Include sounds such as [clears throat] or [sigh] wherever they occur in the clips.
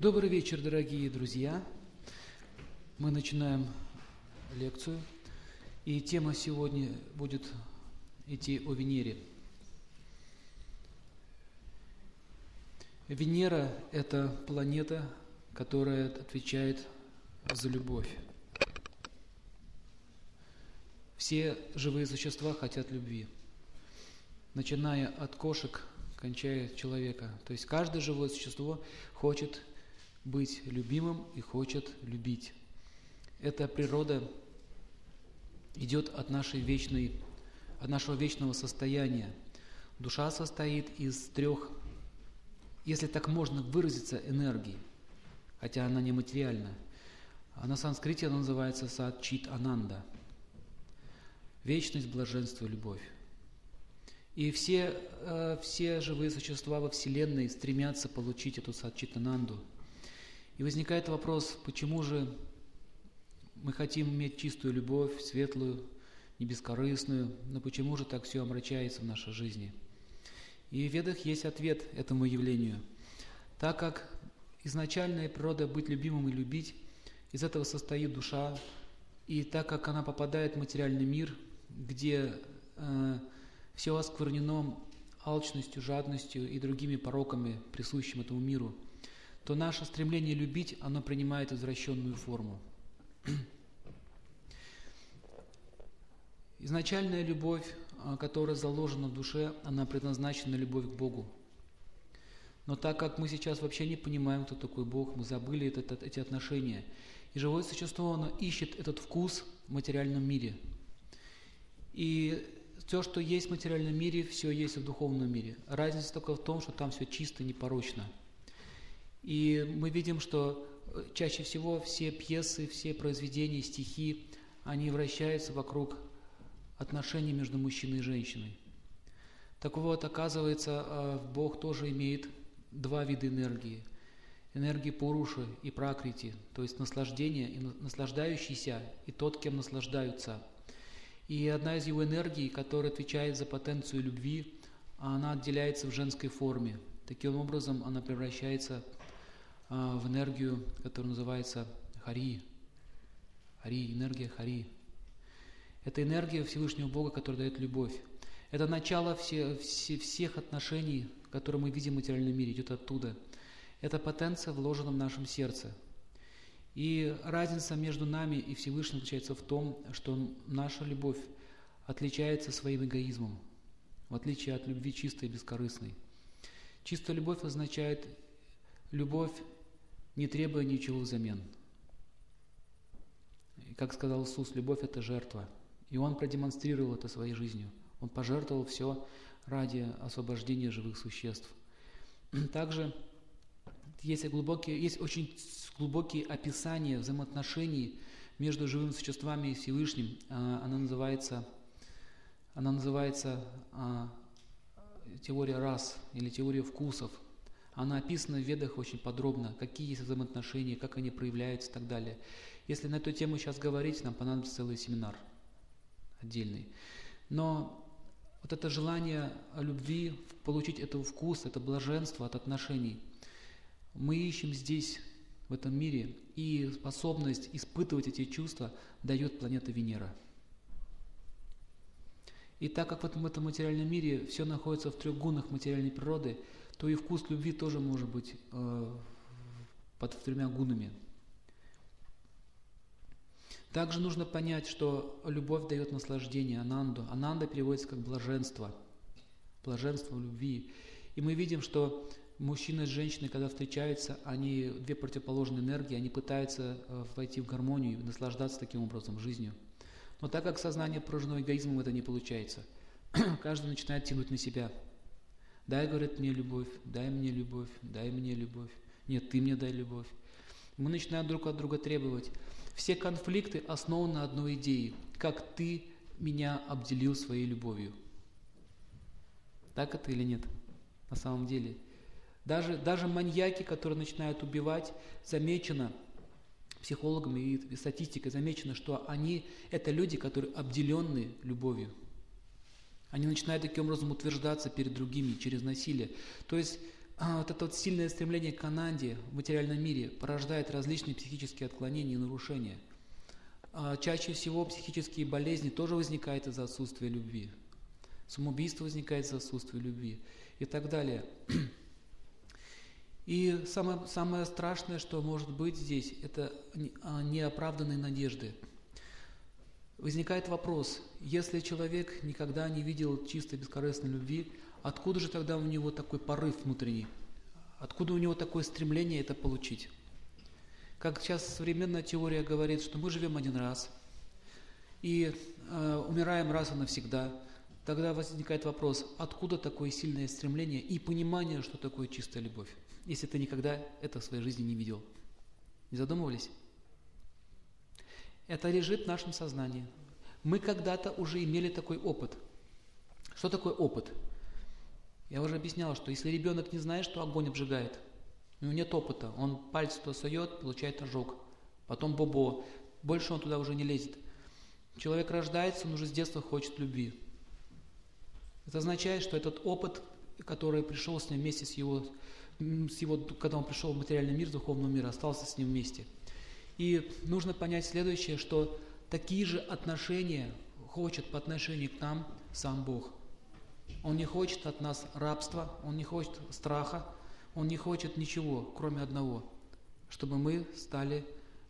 Добрый вечер, дорогие друзья. Мы начинаем лекцию, и тема сегодня будет идти о Венере. Венера – это планета, которая отвечает за любовь. Все живые существа хотят любви, начиная от кошек, кончая человека. То есть каждое живое существо хочет быть любимым и хочет любить. Эта природа идет от нашей вечной, от нашего вечного состояния. Душа состоит из трех, если так можно выразиться, энергий, хотя она не материальна. А на санскрите она называется садчит ананда. Вечность, блаженство, любовь. И все, э, все живые существа во Вселенной стремятся получить эту садчитананду. И возникает вопрос, почему же мы хотим иметь чистую любовь, светлую, не бескорыстную, но почему же так все омрачается в нашей жизни? И в Ведах есть ответ этому явлению. Так как изначальная природа быть любимым и любить, из этого состоит душа, и так как она попадает в материальный мир, где э, все осквернено алчностью, жадностью и другими пороками, присущими этому миру, то наше стремление любить, оно принимает извращенную форму. [clears throat] Изначальная любовь, а, которая заложена в душе, она предназначена любовь к Богу. Но так как мы сейчас вообще не понимаем, кто такой Бог, мы забыли этот, эти отношения. И живое существо, оно ищет этот вкус в материальном мире. И все, что есть в материальном мире, все есть в духовном мире. Разница только в том, что там все чисто, непорочно. И мы видим, что э, чаще всего все пьесы, все произведения, стихи, они вращаются вокруг отношений между мужчиной и женщиной. Так вот, оказывается, э, Бог тоже имеет два вида энергии. Энергии Пуруши и Пракрити, то есть наслаждение и наслаждающийся, и тот, кем наслаждаются. И одна из его энергий, которая отвечает за потенцию любви, она отделяется в женской форме. Таким образом, она превращается а, в энергию, которая называется Хари. Хари, энергия Хари. Это энергия Всевышнего Бога, которая дает любовь. Это начало все, все, всех отношений, которые мы видим в материальном мире, идет оттуда. Это потенция, вложена в нашем сердце. И разница между нами и Всевышним заключается в том, что наша любовь отличается своим эгоизмом, в отличие от любви чистой и бескорыстной. Чистая любовь означает любовь не требуя ничего взамен. И как сказал Иисус, любовь – это жертва. И Он продемонстрировал это своей жизнью. Он пожертвовал все ради освобождения живых существ. [clears throat] Также есть, глубокие, есть очень глубокие описания взаимоотношений между живыми существами и Всевышним. А, она называется, она называется а, теория рас или теория вкусов – она описана в Ведах очень подробно, какие есть взаимоотношения, как они проявляются и так далее. Если на эту тему сейчас говорить, нам понадобится целый семинар отдельный. Но вот это желание любви, получить этого вкус, это блаженство от отношений, мы ищем здесь, в этом мире, и способность испытывать эти чувства дает планета Венера. И так как в этом, в этом материальном мире все находится в трех гунах материальной природы – то и вкус любви тоже может быть э, под тремя гунами. Также нужно понять, что любовь дает наслаждение, ананду. Ананда переводится как блаженство, блаженство любви. И мы видим, что мужчина и женщина, когда встречаются, они две противоположные энергии, они пытаются э, войти в гармонию и наслаждаться таким образом жизнью. Но так как сознание поражено эгоизмом, это не получается. [clears throat] Каждый начинает тянуть на себя – Дай, говорит, мне любовь, дай мне любовь, дай мне любовь. Нет, ты мне дай любовь. Мы начинаем друг от друга требовать. Все конфликты основаны на одной идее. Как ты меня обделил своей любовью. Так это или нет? На самом деле. Даже, даже маньяки, которые начинают убивать, замечено психологами и статистикой, замечено, что они – это люди, которые обделенные любовью. Они начинают таким образом утверждаться перед другими через насилие. То есть а, вот это вот сильное стремление к ананде в материальном мире порождает различные психические отклонения и нарушения. А чаще всего психические болезни тоже возникают из-за отсутствия любви. Самоубийство возникает из-за отсутствия любви и так далее. И самое, самое страшное, что может быть здесь, это а, неоправданные надежды. Возникает вопрос, если человек никогда не видел чистой бескорыстной любви, откуда же тогда у него такой порыв внутренний? Откуда у него такое стремление это получить? Как сейчас современная теория говорит, что мы живем один раз и э, умираем раз и навсегда. Тогда возникает вопрос, откуда такое сильное стремление и понимание, что такое чистая любовь? если ты никогда это в своей жизни не видел? Не задумывались? Это лежит в нашем сознании. Мы когда-то уже имели такой опыт. Что такое опыт? Я уже объяснял, что если ребенок не знает, что огонь обжигает, у него нет опыта, он пальцы туда сует, получает ожог, потом бобо, больше он туда уже не лезет. Человек рождается, он уже с детства хочет любви. Это означает, что этот опыт, который пришел с ним вместе с его с его, когда он пришел в материальный мир, духовный мир, остался с ним вместе. И нужно понять следующее, что такие же отношения хочет по отношению к нам сам Бог. Он не хочет от нас рабства, Он не хочет страха, Он не хочет ничего, кроме одного, чтобы мы стали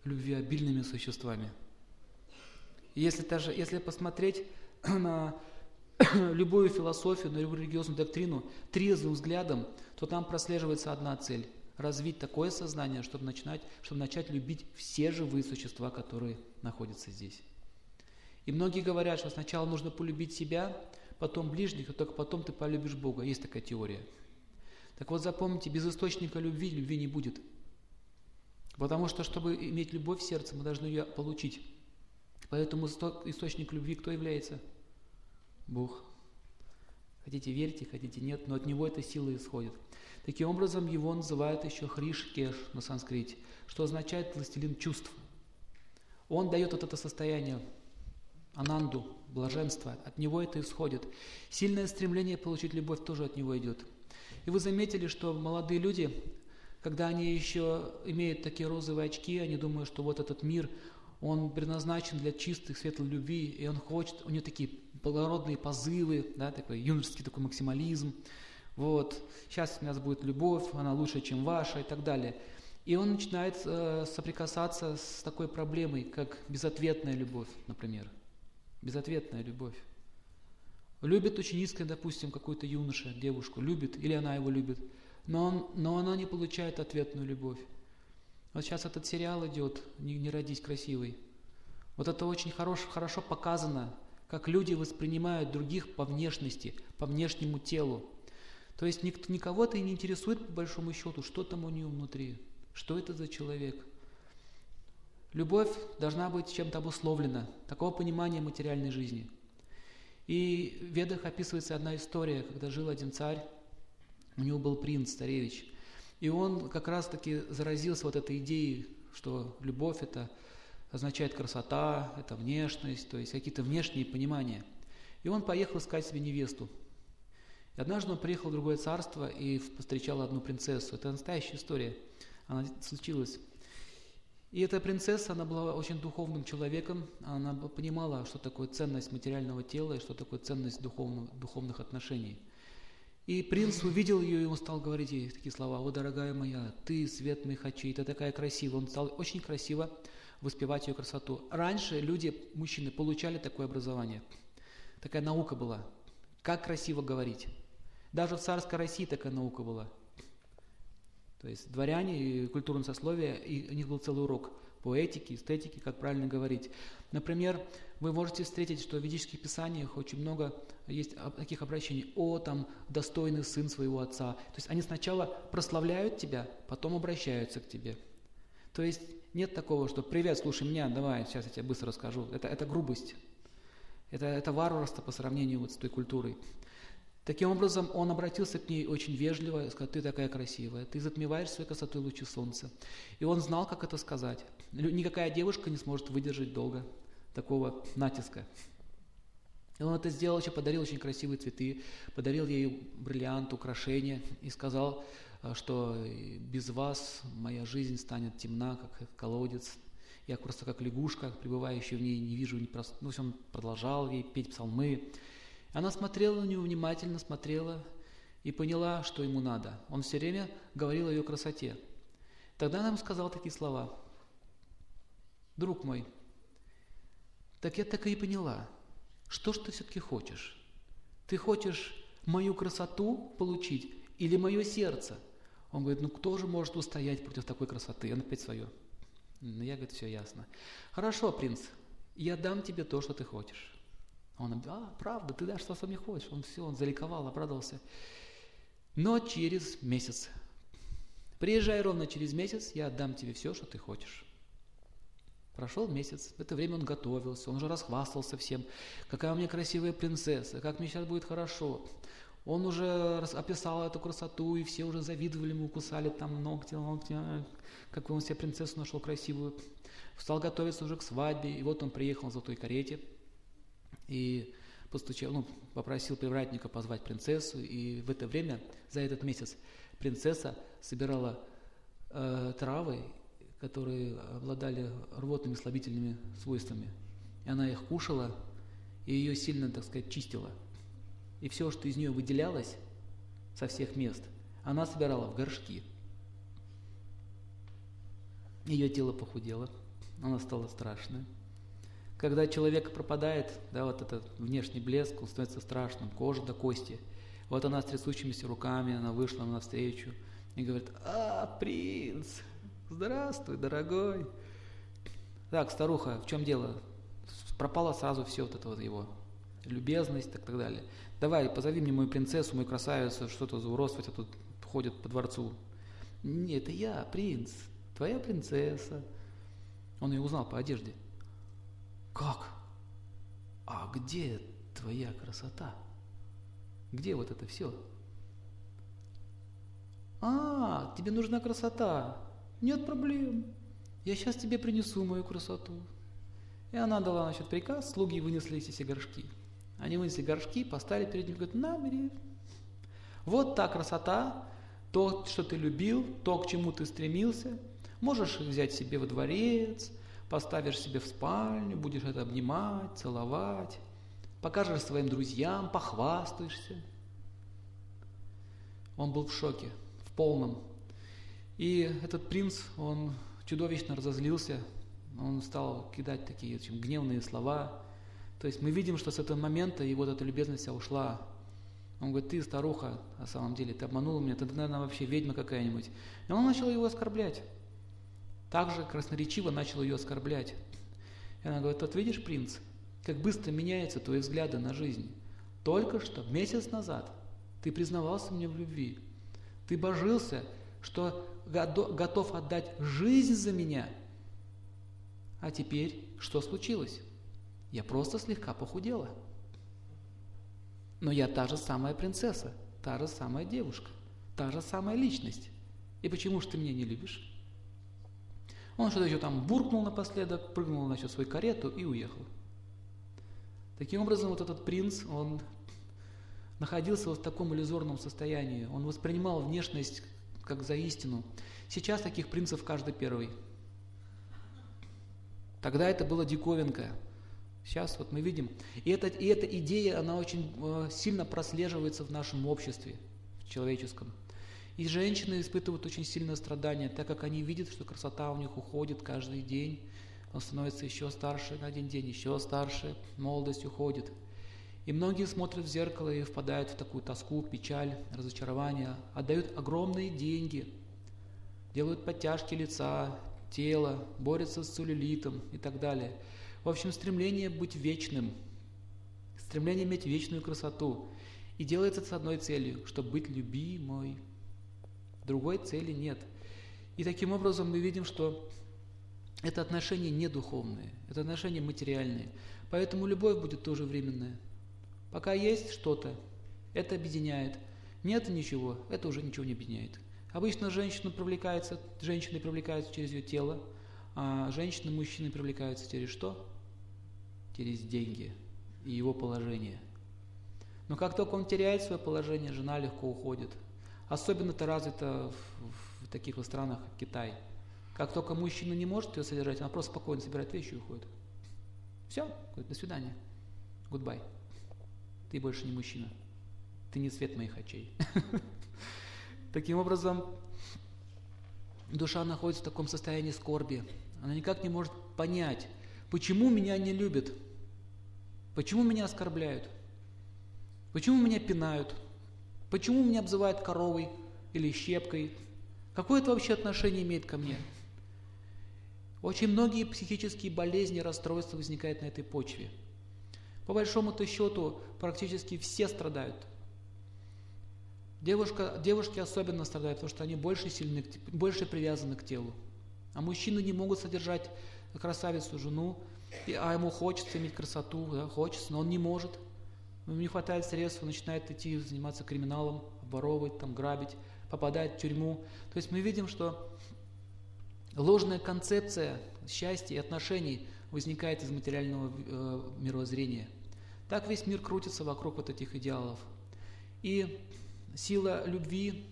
любвеобильными существами. если, даже, если посмотреть [clears throat] на [clears throat] любую философию, на любую религиозную доктрину трезвым взглядом, то там прослеживается одна цель – развить такое сознание, чтобы начинать, чтобы начать любить все живые существа, которые находятся здесь. И многие говорят, что сначала нужно полюбить себя, потом ближних, а только потом ты полюбишь Бога. Есть такая теория. Так вот запомните, без источника любви любви не будет. Потому что, чтобы иметь любовь в сердце, мы должны ее получить. Поэтому источник любви кто является? Бог. Хотите верьте, хотите нет, но от него эта сила исходит. Таким образом, его называют еще Хриш-Кеш на санскрите, что означает властелин чувств. Он дает вот это состояние ананду, блаженство, от него это исходит. Сильное стремление получить любовь тоже от него идет. И вы заметили, что молодые люди, когда они еще имеют такие розовые очки, они думают, что вот этот мир, он предназначен для чистой, светлой любви, и он хочет, у него такие благородные позывы, да, такой юношеский такой максимализм, вот, сейчас у нас будет любовь, она лучше, чем ваша и так далее. И он начинает э, соприкасаться с такой проблемой, как безответная любовь, например. Безответная любовь. Любит очень искренне, допустим, какую-то юноша, девушку, любит, или она его любит, но, он, но она не получает ответную любовь. Вот сейчас этот сериал идет «Не, не родись красивой». Вот это очень хорош, хорошо показано, как люди воспринимают других по внешности, по внешнему телу. То есть ник, никого-то и не интересует, по большому счету, что там у нее внутри, что это за человек. Любовь должна быть чем-то обусловлена, такого понимания материальной жизни. И в Ведах описывается одна история, когда жил один царь, у него был принц, царевич – и он как раз-таки заразился вот этой идеей, что любовь это означает красота, это внешность, то есть какие-то внешние понимания. И он поехал искать себе невесту. И однажды он приехал в другое царство и повстречал одну принцессу. Это настоящая история. Она случилась. И эта принцесса, она была очень духовным человеком, она понимала, что такое ценность материального тела и что такое ценность духовных, духовных отношений – и принц увидел ее, и он стал говорить ей такие слова, «О, дорогая моя, ты свет моих очей, ты такая красивая». Он стал очень красиво воспевать ее красоту. Раньше люди, мужчины, получали такое образование. Такая наука была. Как красиво говорить. Даже в царской России такая наука была. То есть дворяне и культурное сословие, и у них был целый урок по этике, эстетике, как правильно говорить. Например, вы можете встретить, что в ведических писаниях очень много есть таких обращений. «О, там, достойный сын своего отца». То есть они сначала прославляют тебя, потом обращаются к тебе. То есть нет такого, что «Привет, слушай меня, давай, сейчас я тебе быстро расскажу». Это, это грубость. Это, это варварство по сравнению вот с той культурой. Таким образом, он обратился к ней очень вежливо и сказал, ты такая красивая, ты затмеваешь своей красотой лучи солнца. И он знал, как это сказать. Никакая девушка не сможет выдержать долго такого натиска. И он это сделал, еще подарил очень красивые цветы, подарил ей бриллиант, украшения и сказал, что без вас моя жизнь станет темна, как колодец. Я просто как лягушка, пребывающая в ней, не вижу, не прос... ну, он продолжал ей петь псалмы. Она смотрела на него внимательно, смотрела и поняла, что ему надо. Он все время говорил о ее красоте. Тогда она ему сказала такие слова. «Друг мой, так я так и поняла – что ж ты все-таки хочешь? Ты хочешь мою красоту получить или мое сердце? Он говорит, ну кто же может устоять против такой красоты? Он опять свое. Ну, я, говорит, все ясно. Хорошо, принц, я дам тебе то, что ты хочешь. Он, а, правда, ты дашь, что мне хочешь. Он все, он заликовал, обрадовался. Но через месяц. Приезжай ровно через месяц, я отдам тебе все, что ты хочешь. Прошел месяц, в это время он готовился, он уже расхвастался всем, какая у меня красивая принцесса, как мне сейчас будет хорошо. Он уже описал эту красоту, и все уже завидовали ему, кусали там ногти, ногти, как он себе принцессу нашел красивую. Стал готовиться уже к свадьбе, и вот он приехал в золотой карете, и постучал, ну, попросил привратника позвать принцессу, и в это время, за этот месяц, принцесса собирала э, травы которые обладали рвотными слабительными свойствами. И она их кушала, и ее сильно, так сказать, чистила. И все, что из нее выделялось со всех мест, она собирала в горшки. Ее тело похудело, она стала страшная. Когда человек пропадает, да, вот этот внешний блеск, он становится страшным, кожа до кости. Вот она с трясущимися руками, она вышла навстречу и говорит, а, принц, Здравствуй, дорогой. Так, старуха, в чем дело? Пропало сразу все вот это вот его любезность, так, так далее. Давай, позови мне мою принцессу, мою красавицу, что-то за уродство тут ходит по дворцу. Нет, это я, принц, твоя принцесса. Он ее узнал по одежде. Как? А где твоя красота? Где вот это все? А, тебе нужна красота. Нет проблем. Я сейчас тебе принесу мою красоту. И она дала, значит, приказ, слуги вынесли эти все горшки. Они вынесли горшки, поставили перед ним, говорят, на, бери. Вот та красота, то, что ты любил, то, к чему ты стремился. Можешь взять себе во дворец, поставишь себе в спальню, будешь это обнимать, целовать, покажешь своим друзьям, похвастаешься. Он был в шоке, в полном. И этот принц, он чудовищно разозлился, он стал кидать такие очень гневные слова. То есть мы видим, что с этого момента его вот эта любезность ушла. Он говорит, ты старуха, на самом деле, ты обманула меня, ты, наверное, вообще ведьма какая-нибудь. И он начал его оскорблять. Также красноречиво начал ее оскорблять. И она говорит, вот видишь, принц, как быстро меняются твои взгляды на жизнь. Только что, месяц назад, ты признавался мне в любви. Ты божился, что готов отдать жизнь за меня. А теперь что случилось? Я просто слегка похудела. Но я та же самая принцесса, та же самая девушка, та же самая личность. И почему же ты меня не любишь? Он что-то еще там буркнул напоследок, прыгнул в свою карету и уехал. Таким образом, вот этот принц, он находился вот в таком иллюзорном состоянии. Он воспринимал внешность как за истину. Сейчас таких принцев каждый первый. Тогда это было диковинка. Сейчас вот мы видим. И, это, и эта идея, она очень э, сильно прослеживается в нашем обществе, в человеческом. И женщины испытывают очень сильное страдание, так как они видят, что красота у них уходит каждый день. Он становится еще старше на один день, еще старше, молодость уходит. И многие смотрят в зеркало и впадают в такую тоску, печаль, разочарование, отдают огромные деньги, делают подтяжки лица, тела, борются с целлюлитом и так далее. В общем, стремление быть вечным, стремление иметь вечную красоту. И делается с одной целью, чтобы быть любимой. Другой цели нет. И таким образом мы видим, что это отношения не духовные, это отношения материальные. Поэтому любовь будет тоже временная. Пока есть что-то, это объединяет. Нет ничего, это уже ничего не объединяет. Обычно женщина привлекается, женщины привлекаются через ее тело, а женщины, мужчины привлекаются через что? Через деньги. и его положение. Но как только он теряет свое положение, жена легко уходит. Особенно это развито в, в таких вот странах, как Китай. Как только мужчина не может ее содержать, она просто спокойно собирает вещи и уходит. Все, до свидания. Goodbye. Ты больше не мужчина. Ты не свет моих очей. [laughs] Таким образом, душа находится в таком состоянии скорби. Она никак не может понять, почему меня не любят, почему меня оскорбляют, почему меня пинают, почему меня обзывают коровой или щепкой, какое это вообще отношение имеет ко мне. Очень многие психические болезни, расстройства возникают на этой почве. По большому-то счету, практически все страдают. Девушка, девушки особенно страдают, потому что они больше, сильны, больше привязаны к телу. А мужчины не могут содержать красавицу жену, а ему хочется иметь красоту, да, хочется, но он не может. Ему не хватает средств, он начинает идти заниматься криминалом, воровать, там, грабить, попадает в тюрьму. То есть мы видим, что ложная концепция счастья и отношений возникает из материального э, мировоззрения. Так весь мир крутится вокруг вот этих идеалов. И сила любви,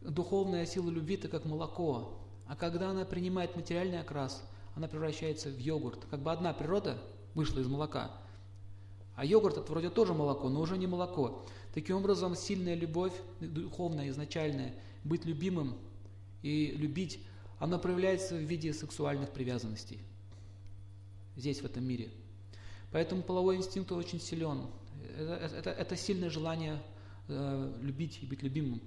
духовная сила любви – это как молоко. А когда она принимает материальный окрас, она превращается в йогурт. Как бы одна природа вышла из молока, а йогурт это вроде тоже молоко, но уже не молоко. Таким образом, сильная любовь, духовная, изначальная, быть любимым и любить, она проявляется в виде сексуальных привязанностей. Здесь, в этом мире. Поэтому половой инстинкт очень силен. Это, это, это сильное желание э, любить и быть любимым.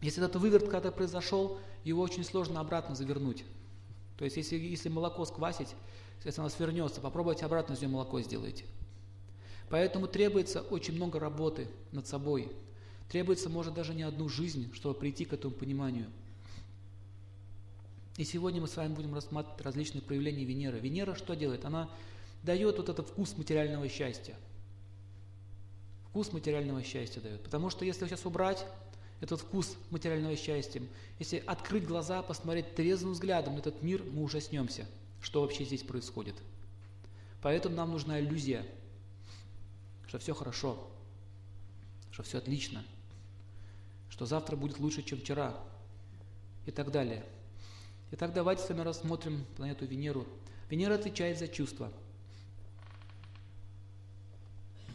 Если этот выверт когда произошел, его очень сложно обратно завернуть. То есть, если, если молоко сквасить, если оно свернется, попробуйте обратно из него молоко сделайте. Поэтому требуется очень много работы над собой. Требуется, может, даже не одну жизнь, чтобы прийти к этому пониманию. И сегодня мы с вами будем рассматривать различные проявления Венеры. Венера что делает? Она дает вот этот вкус материального счастья. Вкус материального счастья дает. Потому что если сейчас убрать этот вкус материального счастья, если открыть глаза, посмотреть трезвым взглядом на этот мир, мы ужаснемся, что вообще здесь происходит. Поэтому нам нужна иллюзия, что все хорошо, что все отлично, что завтра будет лучше, чем вчера и так далее. Итак, давайте с вами рассмотрим планету Венеру. Венера отвечает за чувства.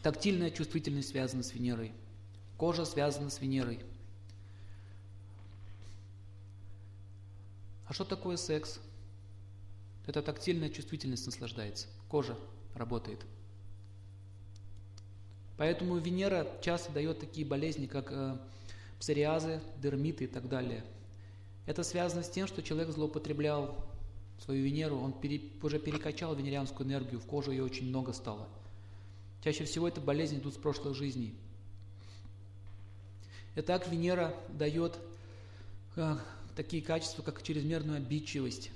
Тактильная чувствительность связана с Венерой. Кожа связана с Венерой. А что такое секс? Это тактильная чувствительность наслаждается. Кожа работает. Поэтому Венера часто дает такие болезни, как э, псориазы, дермиты и так далее. Это связано с тем, что человек злоупотреблял свою Венеру, он пере, уже перекачал венерианскую энергию, в кожу ее очень много стало. Чаще всего это болезни идут с прошлых жизней. Итак, Венера дает э, такие качества, как чрезмерную обидчивость.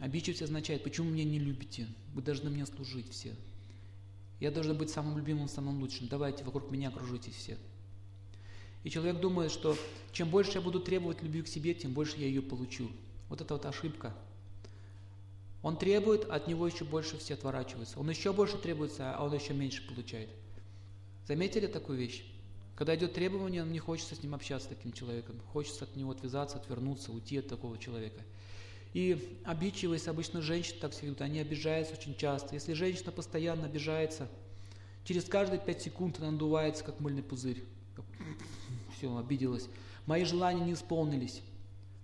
Обидчивость означает, почему меня не любите? Вы должны мне служить все. Я должен быть самым любимым, самым лучшим. Давайте вокруг меня окружитесь все. И человек думает, что чем больше я буду требовать любви к себе, тем больше я ее получу. Вот это вот ошибка. Он требует, от него еще больше все отворачиваются. Он еще больше требуется, а он еще меньше получает. Заметили такую вещь? Когда идет требование, не хочется с ним общаться, с таким человеком. Хочется от него отвязаться, отвернуться, уйти от такого человека. И обидчивость, обычно женщины так себя ведут, они обижаются очень часто. Если женщина постоянно обижается, через каждые пять секунд она надувается, как мыльный пузырь. [laughs] Все, обиделась. Мои желания не исполнились.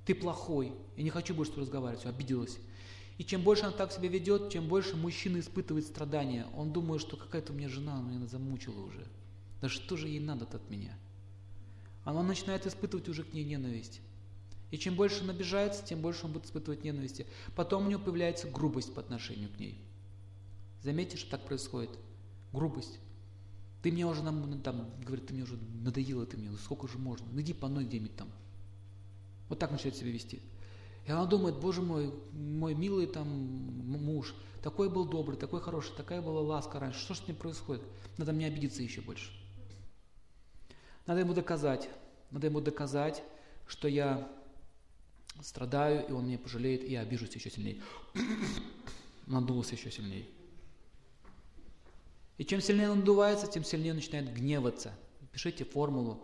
Ты плохой. Я не хочу больше с тобой разговаривать. Все, обиделась. И чем больше она так себя ведет, чем больше мужчина испытывает страдания. Он думает, что какая-то у меня жена, она меня замучила уже. Да что же ей надо от меня? Она начинает испытывать уже к ней ненависть. И чем больше он обижается, тем больше он будет испытывать ненависти. Потом у него появляется грубость по отношению к ней. Заметьте, что так происходит. Грубость. Ты мне уже, нам, там, говорит, ты мне уже надоела, ты мне, сколько же можно? Ну иди по мной где-нибудь там. Вот так начинает себя вести. И она думает, боже мой, мой милый там муж, такой был добрый, такой хороший, такая была ласка раньше, что ж с ним происходит? Надо мне обидеться еще больше. Надо ему доказать, надо ему доказать, что я страдаю, и он меня пожалеет, и я обижусь еще сильнее. [coughs] Надулся еще сильнее. И чем сильнее он надувается, тем сильнее начинает гневаться. Пишите формулу.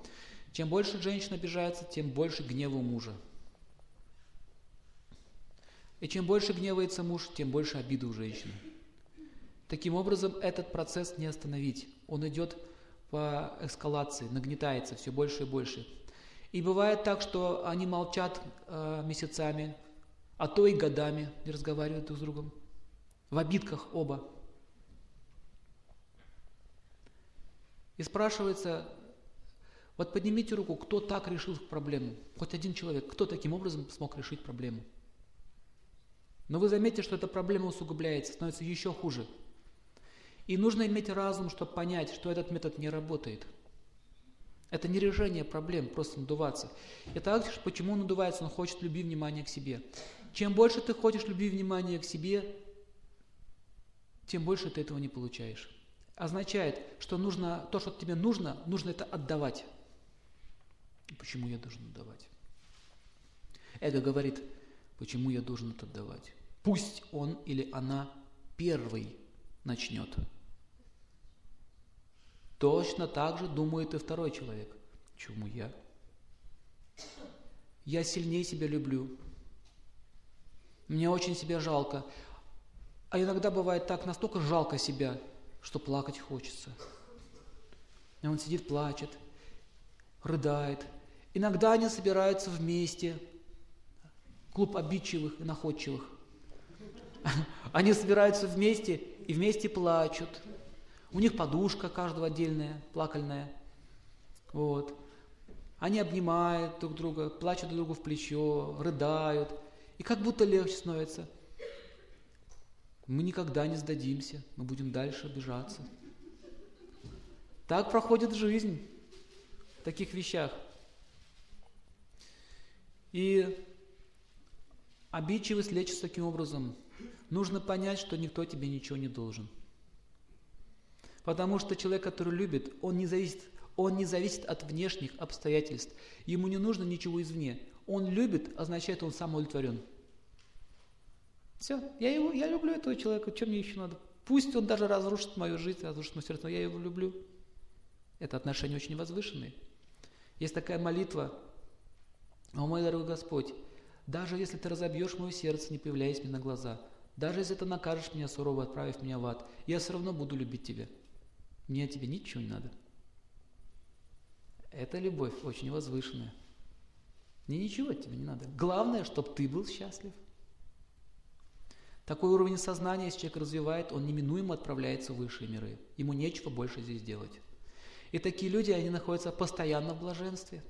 Чем больше женщина обижается, тем больше гнева у мужа. И чем больше гневается муж, тем больше обиды у женщины. Таким образом, этот процесс не остановить. Он идет по эскалации, нагнетается все больше и больше. И бывает так, что они молчат э, месяцами, а то и годами не разговаривают друг с другом. В обидках оба. И спрашивается, вот поднимите руку, кто так решил проблему? Хоть один человек, кто таким образом смог решить проблему? Но вы заметите, что эта проблема усугубляется, становится еще хуже. И нужно иметь разум, чтобы понять, что этот метод не работает. Это не решение проблем, просто надуваться. Это Аксиш, почему он надувается? Он хочет любви, внимания к себе. Чем больше ты хочешь любви, внимания к себе, тем больше ты этого не получаешь. Означает, что нужно, то, что тебе нужно, нужно это отдавать. Почему я должен отдавать? Эго говорит, почему я должен это отдавать? Пусть он или она первый начнет. Точно так же думает и второй человек. Чему я? Я сильнее себя люблю. Мне очень себя жалко. А иногда бывает так, настолько жалко себя, что плакать хочется. И он сидит, плачет, рыдает. Иногда они собираются вместе, клуб обидчивых и находчивых. Они собираются вместе и вместе плачут. У них подушка каждого отдельная, плакальная. Вот. Они обнимают друг друга, плачут друг другу в плечо, рыдают. И как будто легче становится. Мы никогда не сдадимся, мы будем дальше обижаться. Так проходит жизнь в таких вещах. И обидчивость лечится таким образом. Нужно понять, что никто тебе ничего не должен. Потому что человек, который любит, он не зависит, он не зависит от внешних обстоятельств. Ему не нужно ничего извне. Он любит, означает, он сам удовлетворен. Все, я, его, я люблю этого человека, что мне еще надо? Пусть он даже разрушит мою жизнь, разрушит мое сердце, но я его люблю. Это отношения очень возвышенные. Есть такая молитва, о мой дорогой Господь, даже если ты разобьешь мое сердце, не появляясь мне на глаза, даже если ты накажешь меня сурово, отправив меня в ад, я все равно буду любить тебя. Мне от тебя ничего не надо. Это любовь очень возвышенная. Мне ничего от тебя не надо. Главное, чтобы ты был счастлив. Такой уровень сознания, если человек развивает, он неминуемо отправляется в высшие миры. Ему нечего больше здесь делать. И такие люди, они находятся постоянно в блаженстве.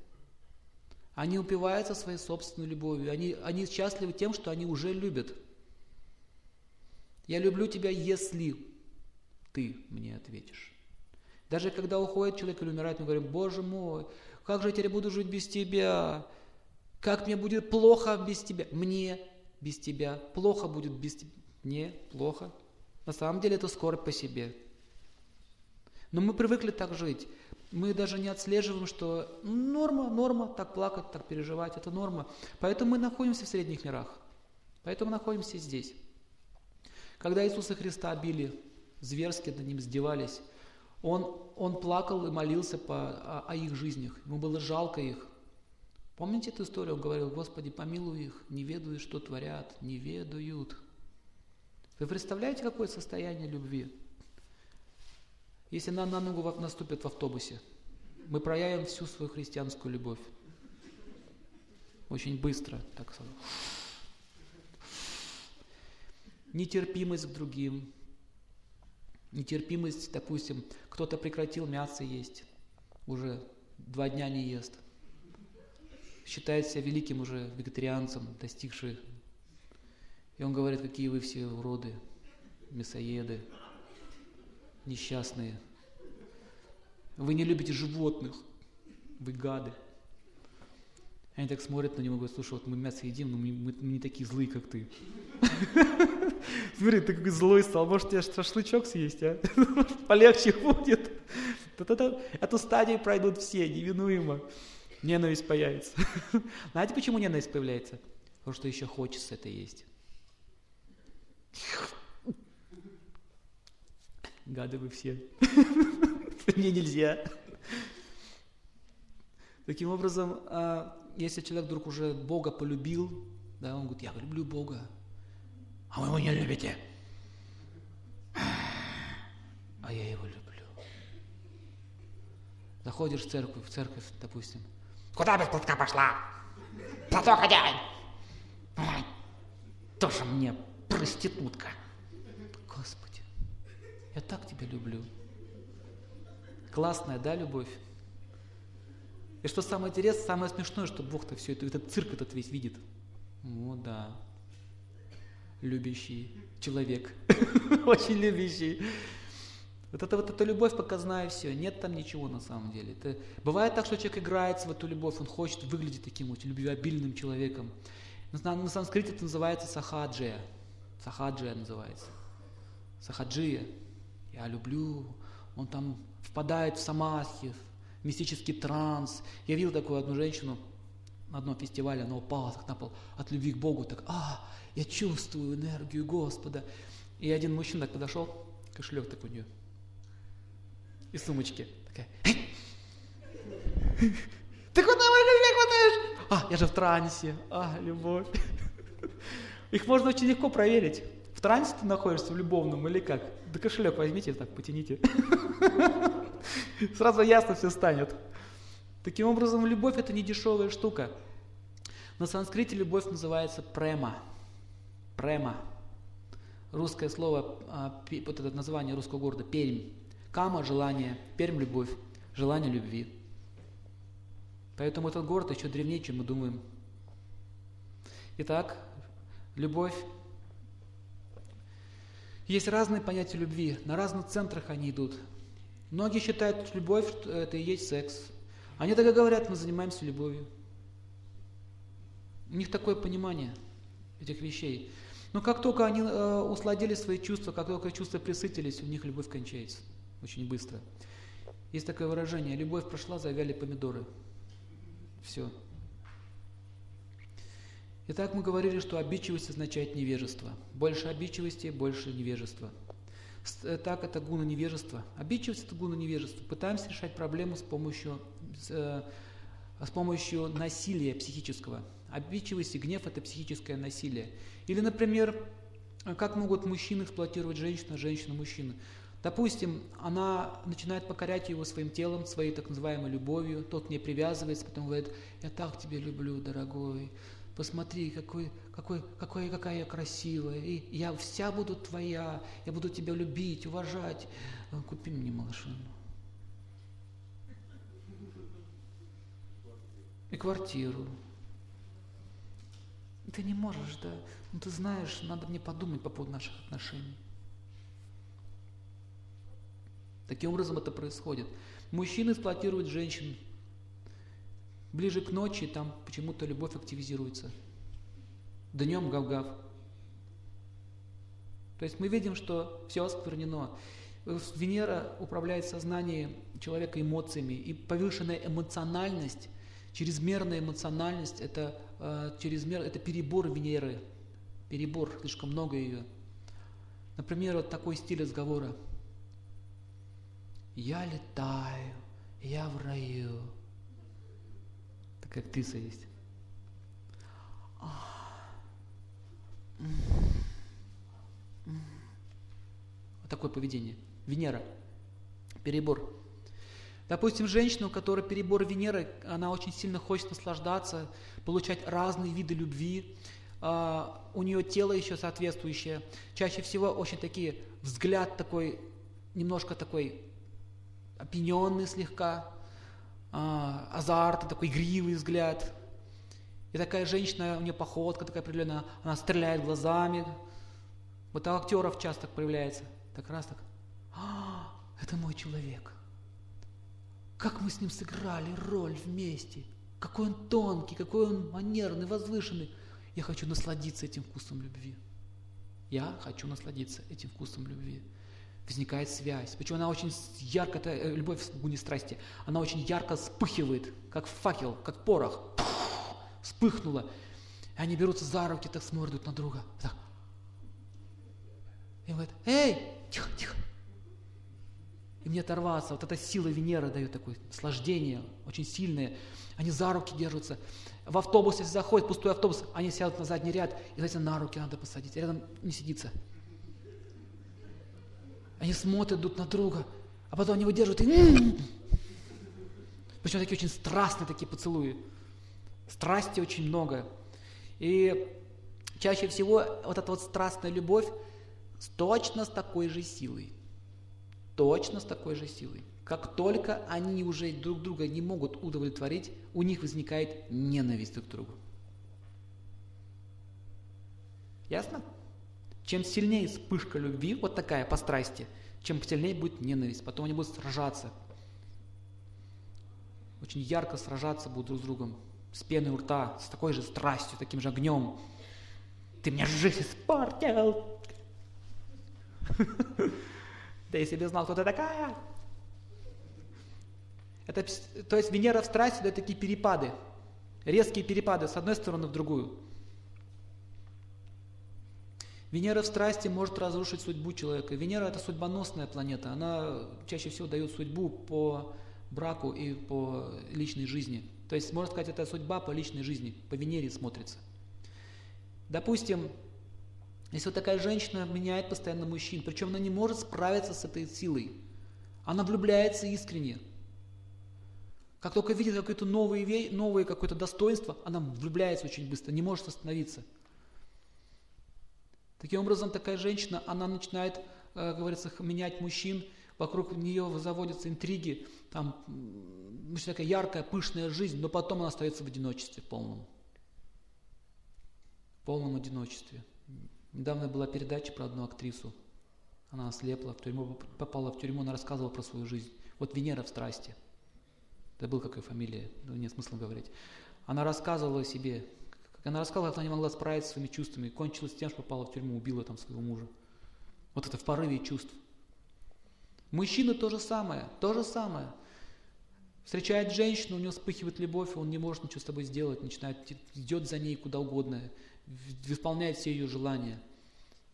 Они упиваются своей собственной любовью. Они, они счастливы тем, что они уже любят. Я люблю тебя, если ты мне ответишь. Даже когда уходит человек или умирает, мы говорим, Боже мой, как же я теперь буду жить без тебя? Как мне будет плохо без тебя? Мне без тебя. Плохо будет без тебя. Мне плохо. На самом деле это скорбь по себе. Но мы привыкли так жить. Мы даже не отслеживаем, что норма, норма, так плакать, так переживать, это норма. Поэтому мы находимся в средних мирах. Поэтому находимся здесь. Когда Иисуса Христа били, зверски над ним издевались, он, он плакал и молился по, о, о их жизнях. Ему было жалко их. Помните эту историю? Он говорил, Господи, помилуй их, не ведают, что творят, не ведают. Вы представляете, какое состояние любви? Если нам на ногу наступят в автобусе, мы проявим всю свою христианскую любовь. Очень быстро, так сказать. Нетерпимость к другим, Нетерпимость, допустим, кто-то прекратил мясо есть, уже два дня не ест. Считает себя великим уже вегетарианцем, достигший. И он говорит, какие вы все уроды, мясоеды, несчастные. Вы не любите животных, вы гады. Они так смотрят на него и говорят, слушай, вот мы мясо едим, но мы, мы, мы не такие злые, как ты. [laughs] Смотри, ты какой злой стал, может тебе шашлычок съесть, а? [laughs] Полегче будет. Эту стадию пройдут все, неминуемо. Ненависть появится. [laughs] Знаете, почему ненависть появляется? Потому что еще хочется это есть. гады вы все. Мне нельзя. Таким образом, а, если человек вдруг уже Бога полюбил, да, он говорит, я люблю Бога, а вы его не любите. [sighs] А я его люблю. Заходишь в церковь, в церковь, допустим. Куда беспутка пошла? Зато хозяин. Ой, [sighs] тоже мне проститутка. Господи, я так тебя люблю. Классная, да, любовь? И что самое интересное, самое смешное, что Бог-то все это, этот цирк этот весь видит. О, да. Любящий человек. [laughs] Очень любящий. Вот это вот эта любовь показная все. Нет там ничего на самом деле. Это, бывает так, что человек играется в эту любовь, он хочет выглядеть таким вот любвеобильным человеком. На, на санскрите это называется сахаджия. Сахаджия называется. Сахаджия. Я люблю. Он там впадает в самадхи, мистический транс. Я видел такую одну женщину на одном фестивале, она упала так на пол от любви к Богу, так, а, я чувствую энергию Господа. И один мужчина так подошел, кошелек такой у нее, и сумочки. Такая, [laughs] ты куда мой кошелек хватаешь? А, я же в трансе. А, любовь. [laughs] Их можно очень легко проверить. В трансе ты находишься, в любовном или как? Да кошелек возьмите, так потяните. [laughs] [laughs] Сразу ясно все станет. Таким образом, любовь это не дешевая штука. На санскрите любовь называется према. Према. Русское слово, а, вот это название русского города, Пермь. Кама – желание, Пермь – любовь, желание любви. Поэтому этот город еще древнее, чем мы думаем. Итак, любовь. Есть разные понятия любви, на разных центрах они идут. Многие считают, что любовь – это и есть секс. Они так и говорят, мы занимаемся любовью. У них такое понимание этих вещей. Но как только они э, усладили свои чувства, как только чувства присытились, у них любовь кончается очень быстро. Есть такое выражение, любовь прошла, завяли помидоры. Все. Итак, мы говорили, что обидчивость означает невежество. Больше обидчивости, больше невежества. Э, так, это гуна невежества. Обидчивость – это гуна невежества. Пытаемся решать проблему с помощью, с, э, с помощью насилия психического. Обидчивость и гнев – это психическое насилие. Или, например, как могут мужчины эксплуатировать женщину, а женщина – мужчину. Допустим, она начинает покорять его своим телом, своей так называемой любовью, тот к ней привязывается, потом говорит, я так тебя люблю, дорогой, посмотри, какой, какой, какой, какая я красивая, и я вся буду твоя, я буду тебя любить, уважать, купи мне машину. И квартиру. Ты не можешь, да? Ну ты знаешь, надо мне подумать по поводу наших отношений. Таким образом это происходит. Мужчины эксплуатируют женщин. Ближе к ночи там почему-то любовь активизируется. Днем гав-гав. То есть мы видим, что все осквернено. Венера управляет сознанием человека эмоциями. И повышенная эмоциональность, чрезмерная эмоциональность, это, э, чрезмер, это перебор Венеры. Перебор, слишком много ее. Например, вот такой стиль разговора – я летаю, я в раю. Такая птица есть. Вот такое поведение. Венера. Перебор. Допустим, женщина, у которой перебор Венеры, она очень сильно хочет наслаждаться, получать разные виды любви. Uh, у нее тело еще соответствующее. Чаще всего очень такие взгляд такой, немножко такой опьяненный слегка, а, азарт, такой игривый взгляд. И такая женщина, у нее походка такая определенная, она стреляет глазами. Вот у актеров часто так проявляется. Так раз так. А, это мой человек. Как мы с ним сыграли роль вместе. Какой он тонкий, какой он манерный, возвышенный. Я хочу насладиться этим вкусом любви. Я хочу насладиться этим вкусом любви возникает связь. Почему она очень ярко, это любовь в гуне страсти, она очень ярко вспыхивает, как факел, как порох. Вспыхнула. И они берутся за руки, так смотрят на друга. Так. И говорят, эй, тихо, тихо. им не оторваться. Вот эта сила Венеры дает такое наслаждение, очень сильное. Они за руки держатся. В автобус, если заходит пустой автобус, они сядут на задний ряд, и, знаете, на руки надо посадить. Рядом не сидится. Они смотрят друг на друга, а потом они выдерживают и... Причем такие очень страстные такие поцелуи. Страсти очень много. И чаще всего вот эта вот страстная любовь точно с такой же силой. Точно с такой же силой. Как только они уже друг друга не могут удовлетворить, у них возникает ненависть друг к другу. Ясно? Чем сильнее вспышка любви, вот такая по страсти, чем сильнее будет ненависть. Потом они будут сражаться. Очень ярко сражаться будут друг с другом. С пеной у рта, с такой же страстью, таким же огнем. Ты мне жизнь испортил. [laughs] Да если бы знал, кто ты такая. Это, то есть Венера в страсти дает такие перепады, резкие перепады с одной стороны в другую. Венера в страсти может разрушить судьбу человека. Венера это судьбоносная планета, она чаще всего дает судьбу по браку и по личной жизни. То есть, можно сказать, это судьба по личной жизни, по Венере смотрится. Допустим, если вот такая женщина меняет постоянно мужчин, причем она не может справиться с этой силой, она влюбляется искренне. Как только видит какое-то новое, новое какое-то достоинство, она влюбляется очень быстро, не может остановиться. Таким образом, такая женщина, она начинает, э, говорится, менять мужчин, вокруг нее заводятся интриги, там очень такая яркая, пышная жизнь, но потом она остается в одиночестве полном. В полном одиночестве. Недавно была передача про одну актрису. Она ослепла, в тюрьму, попала в тюрьму, она рассказывала про свою жизнь. Вот Венера в страсти. Забыл, какая фамилия, ну, нет смысла говорить. Она рассказывала о себе, она рассказывала, как она не могла справиться с своими чувствами, кончилась тем, что попала в тюрьму, убила там своего мужа. Вот это в порыве чувств. Мужчина то же самое, то же самое. Встречает женщину, у него вспыхивает любовь, он не может ничего с тобой сделать, начинает, идет за ней куда угодно, выполняет все ее желания.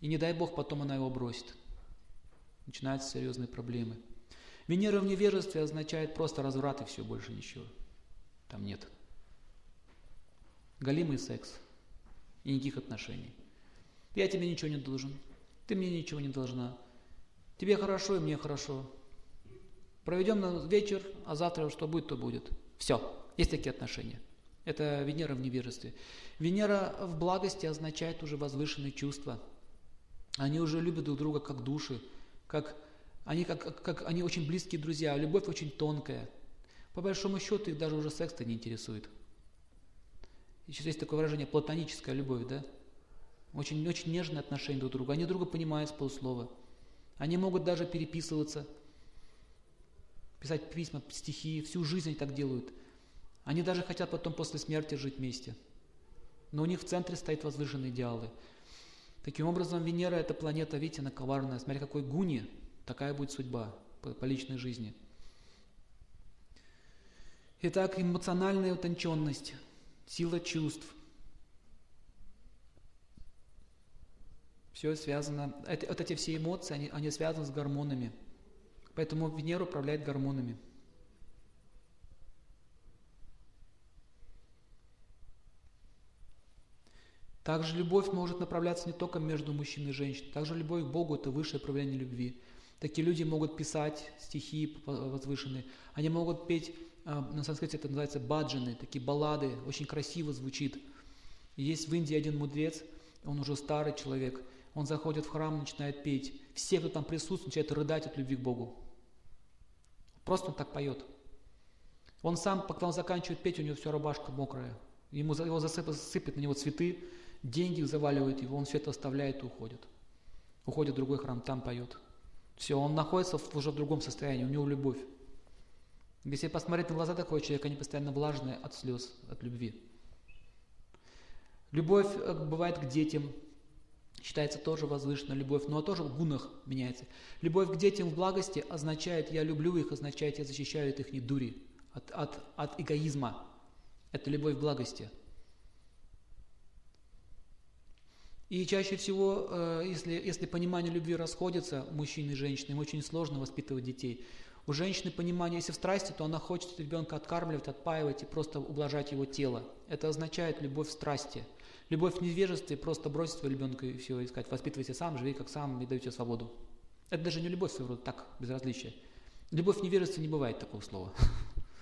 И не дай Бог, потом она его бросит. Начинаются серьезные проблемы. Венера в невежестве означает просто разврат и все, больше ничего. Там нет. Галимый секс и никаких отношений. Я тебе ничего не должен, ты мне ничего не должна. Тебе хорошо и мне хорошо. Проведем вечер, а завтра что будет, то будет. Все. Есть такие отношения. Это Венера в невежестве. Венера в благости означает уже возвышенные чувства. Они уже любят друг друга как души, как они, как, как, они очень близкие друзья, любовь очень тонкая. По большому счету их даже уже секс-то не интересует. Еще есть такое выражение платоническая любовь, да? Очень, очень нежные отношения друг к другу. Они друга понимают с полуслова. Они могут даже переписываться, писать письма, стихи. Всю жизнь они так делают. Они даже хотят потом после смерти жить вместе. Но у них в центре стоят возвышенные идеалы. Таким образом, Венера – это планета, видите, она коварная. Смотри, какой гуни, такая будет судьба по, по личной жизни. Итак, эмоциональная утонченность, сила чувств. Все связано, это, вот эти все эмоции, они, они связаны с гормонами. Поэтому Венера управляет гормонами. Также любовь может направляться не только между мужчиной и женщиной, также любовь к Богу – это высшее проявление любви. Такие люди могут писать стихи возвышенные, они могут петь, на санскрите это называется баджаны, такие баллады, очень красиво звучит. есть в Индии один мудрец, он уже старый человек, он заходит в храм, начинает петь. Все, кто там присутствует, начинают рыдать от любви к Богу. Просто он так поет. Он сам, пока он заканчивает петь, у него все рубашка мокрая. Ему его засыпят, сыпят на него цветы, деньги заваливают его, он все это оставляет и уходит. Уходит в другой храм, там поет. Все, он находится уже в другом состоянии, у него любовь. Если посмотреть на глаза такого человека, они постоянно влажные от слез, от любви. Любовь э, бывает к детям, считается тоже возвышенная любовь, но тоже в гунах меняется. Любовь к детям в благости означает «я люблю их», означает «я защищаю от их не дури», от, от, от эгоизма. Это любовь в благости – И чаще всего, э, если, если понимание любви расходится мужчины и женщины, им очень сложно воспитывать детей. У женщины понимание, если в страсти, то она хочет ребенка откармливать, отпаивать и просто ублажать его тело. Это означает любовь в страсти. Любовь в невежестве просто бросить своего ребенка и все, искать, воспитывайте сам, живи как сам и даете свободу. Это даже не любовь своего рода, так, безразличие. Любовь в невежестве не бывает такого слова.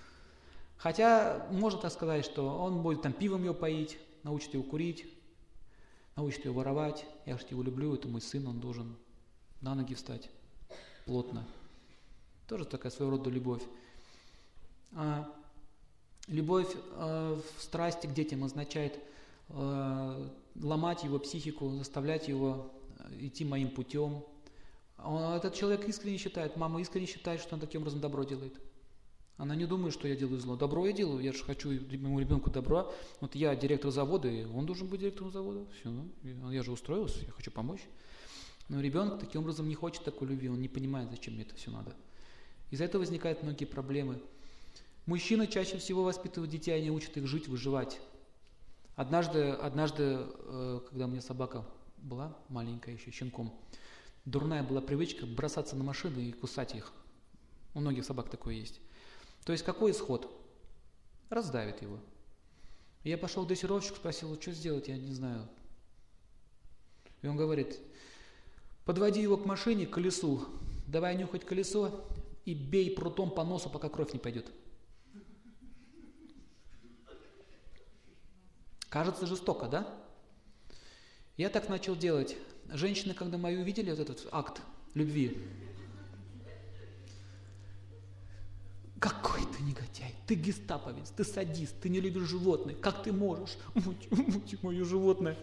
[laughs] Хотя можно так сказать, что он будет там пивом ее поить, научит его курить, научит ее воровать. Я же его люблю, это мой сын, он должен на ноги встать плотно. Тоже такая своего рода любовь. А, любовь а, в страсти к детям означает а, ломать его психику, заставлять его э, идти моим путем. Этот человек искренне считает, мама искренне считает, что он таким образом добро делает. Она не думает, что я делаю зло. Добро я делаю, я же хочу моему ребенку добра. Вот я директор завода, и он должен быть директором завода. Все, ну, я же устроился, я хочу помочь. Но ребенок таким образом не хочет такой любви, он не понимает, зачем мне это все надо. Из-за этого возникают многие проблемы. Мужчины чаще всего воспитывают детей, они учат их жить, выживать. Однажды, однажды, э, когда у меня собака была маленькая еще, щенком, дурная была привычка бросаться на машины и кусать их. У многих собак такое есть. То есть какой исход? Раздавит его. Я пошел к дрессировщику, спросил, что сделать, я не знаю. И он говорит, подводи его к машине, к колесу, давай нюхать колесо и бей прутом по носу, пока кровь не пойдет. Кажется жестоко, да? Я так начал делать. Женщины, когда мои увидели вот этот акт любви, Какой ты негодяй, ты гестаповец, ты садист, ты не любишь животных, как ты можешь? Муть, муть мое животное.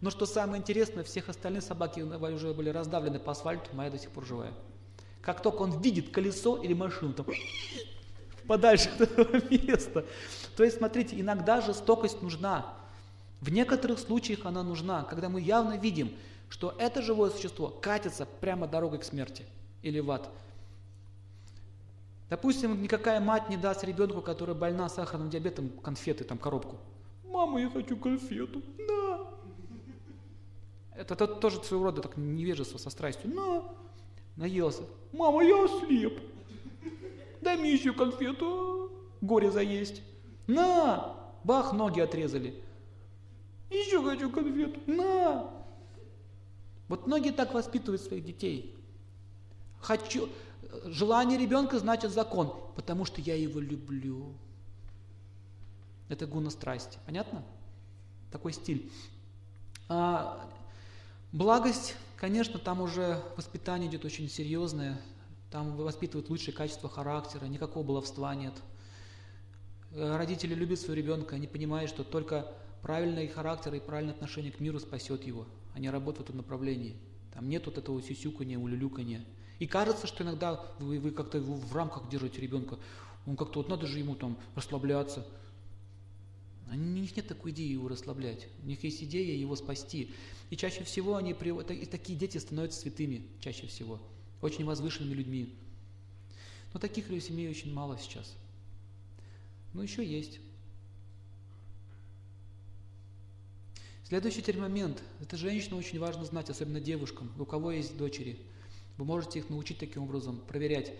Но что самое интересное, всех остальных собаки уже были раздавлены по асфальту, моя до сих пор живая. Как только он видит колесо или машину, там, [laughs] подальше от этого места. То есть, смотрите, иногда жестокость нужна. В некоторых случаях она нужна, когда мы явно видим, что это живое существо катится прямо дорогой к смерти или в ад. Допустим, никакая мать не даст ребенку, который больна сахарным диабетом, конфеты, там, коробку. Мама, я хочу конфету. На. Это, это тоже своего рода так невежество со страстью. На. Наелся. Мама, я ослеп. Дай мне еще конфету. Горе заесть. На. Бах, ноги отрезали. Еще хочу конфету. На. Вот многие так воспитывают своих детей. Хочу, Желание ребенка значит закон, потому что я его люблю. Это гуна страсти. Понятно? Такой стиль. А, благость, конечно, там уже воспитание идет очень серьезное. Там воспитывают лучшие качества характера, никакого баловства нет. Родители любят своего ребенка, они понимают, что только правильный характер и правильное отношение к миру спасет его. Они работают в этом направлении. Там нет вот этого сюсюканья, улюлюканья. И кажется, что иногда вы, вы как-то в рамках держите ребенка. Он как-то вот надо же ему там расслабляться. У них нет такой идеи его расслаблять. У них есть идея его спасти. И чаще всего они, и такие дети становятся святыми, чаще всего. Очень возвышенными людьми. Но таких семей очень мало сейчас. Но еще есть. Следующий теперь момент. Это женщина очень важно знать, особенно девушкам, у кого есть дочери – вы можете их научить таким образом, проверять.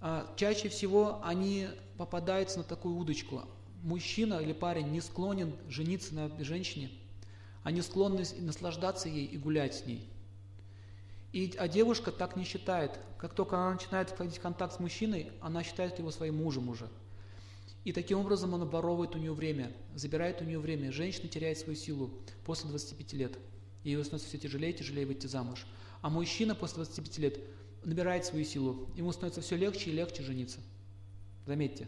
А, чаще всего они попадаются на такую удочку. Мужчина или парень не склонен жениться на женщине, они склонны наслаждаться ей и гулять с ней. И, а девушка так не считает. Как только она начинает входить в контакт с мужчиной, она считает его своим мужем уже. И таким образом он оборовывает у нее время, забирает у нее время. Женщина теряет свою силу после 25 лет. И ей становится все тяжелее и тяжелее выйти замуж. А мужчина после 25 лет набирает свою силу, ему становится все легче и легче жениться. Заметьте,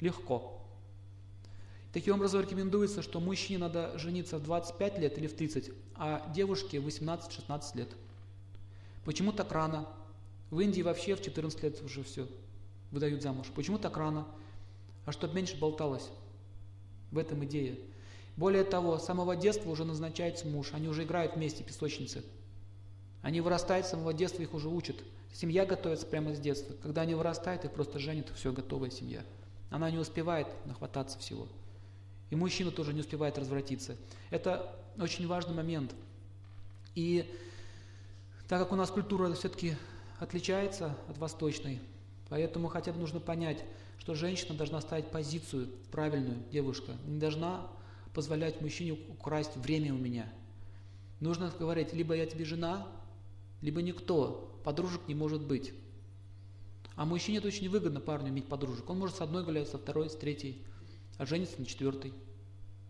легко. Таким образом рекомендуется, что мужчине надо жениться в 25 лет или в 30, а девушке в 18-16 лет. Почему так рано? В Индии вообще в 14 лет уже все выдают замуж. Почему так рано? А чтобы меньше болталось. В этом идея. Более того, с самого детства уже назначается муж, они уже играют вместе, песочницы. Они вырастают с самого детства, их уже учат. Семья готовится прямо с детства. Когда они вырастают, их просто женят, все, готовая семья. Она не успевает нахвататься всего. И мужчина тоже не успевает развратиться. Это очень важный момент. И так как у нас культура все-таки отличается от восточной, поэтому хотя бы нужно понять, что женщина должна ставить позицию правильную, девушка, не должна позволять мужчине украсть время у меня. Нужно говорить, либо я тебе жена, либо никто, подружек не может быть. А мужчине это очень выгодно парню иметь подружек. Он может с одной гулять, со второй, с третьей, а женится на четвертой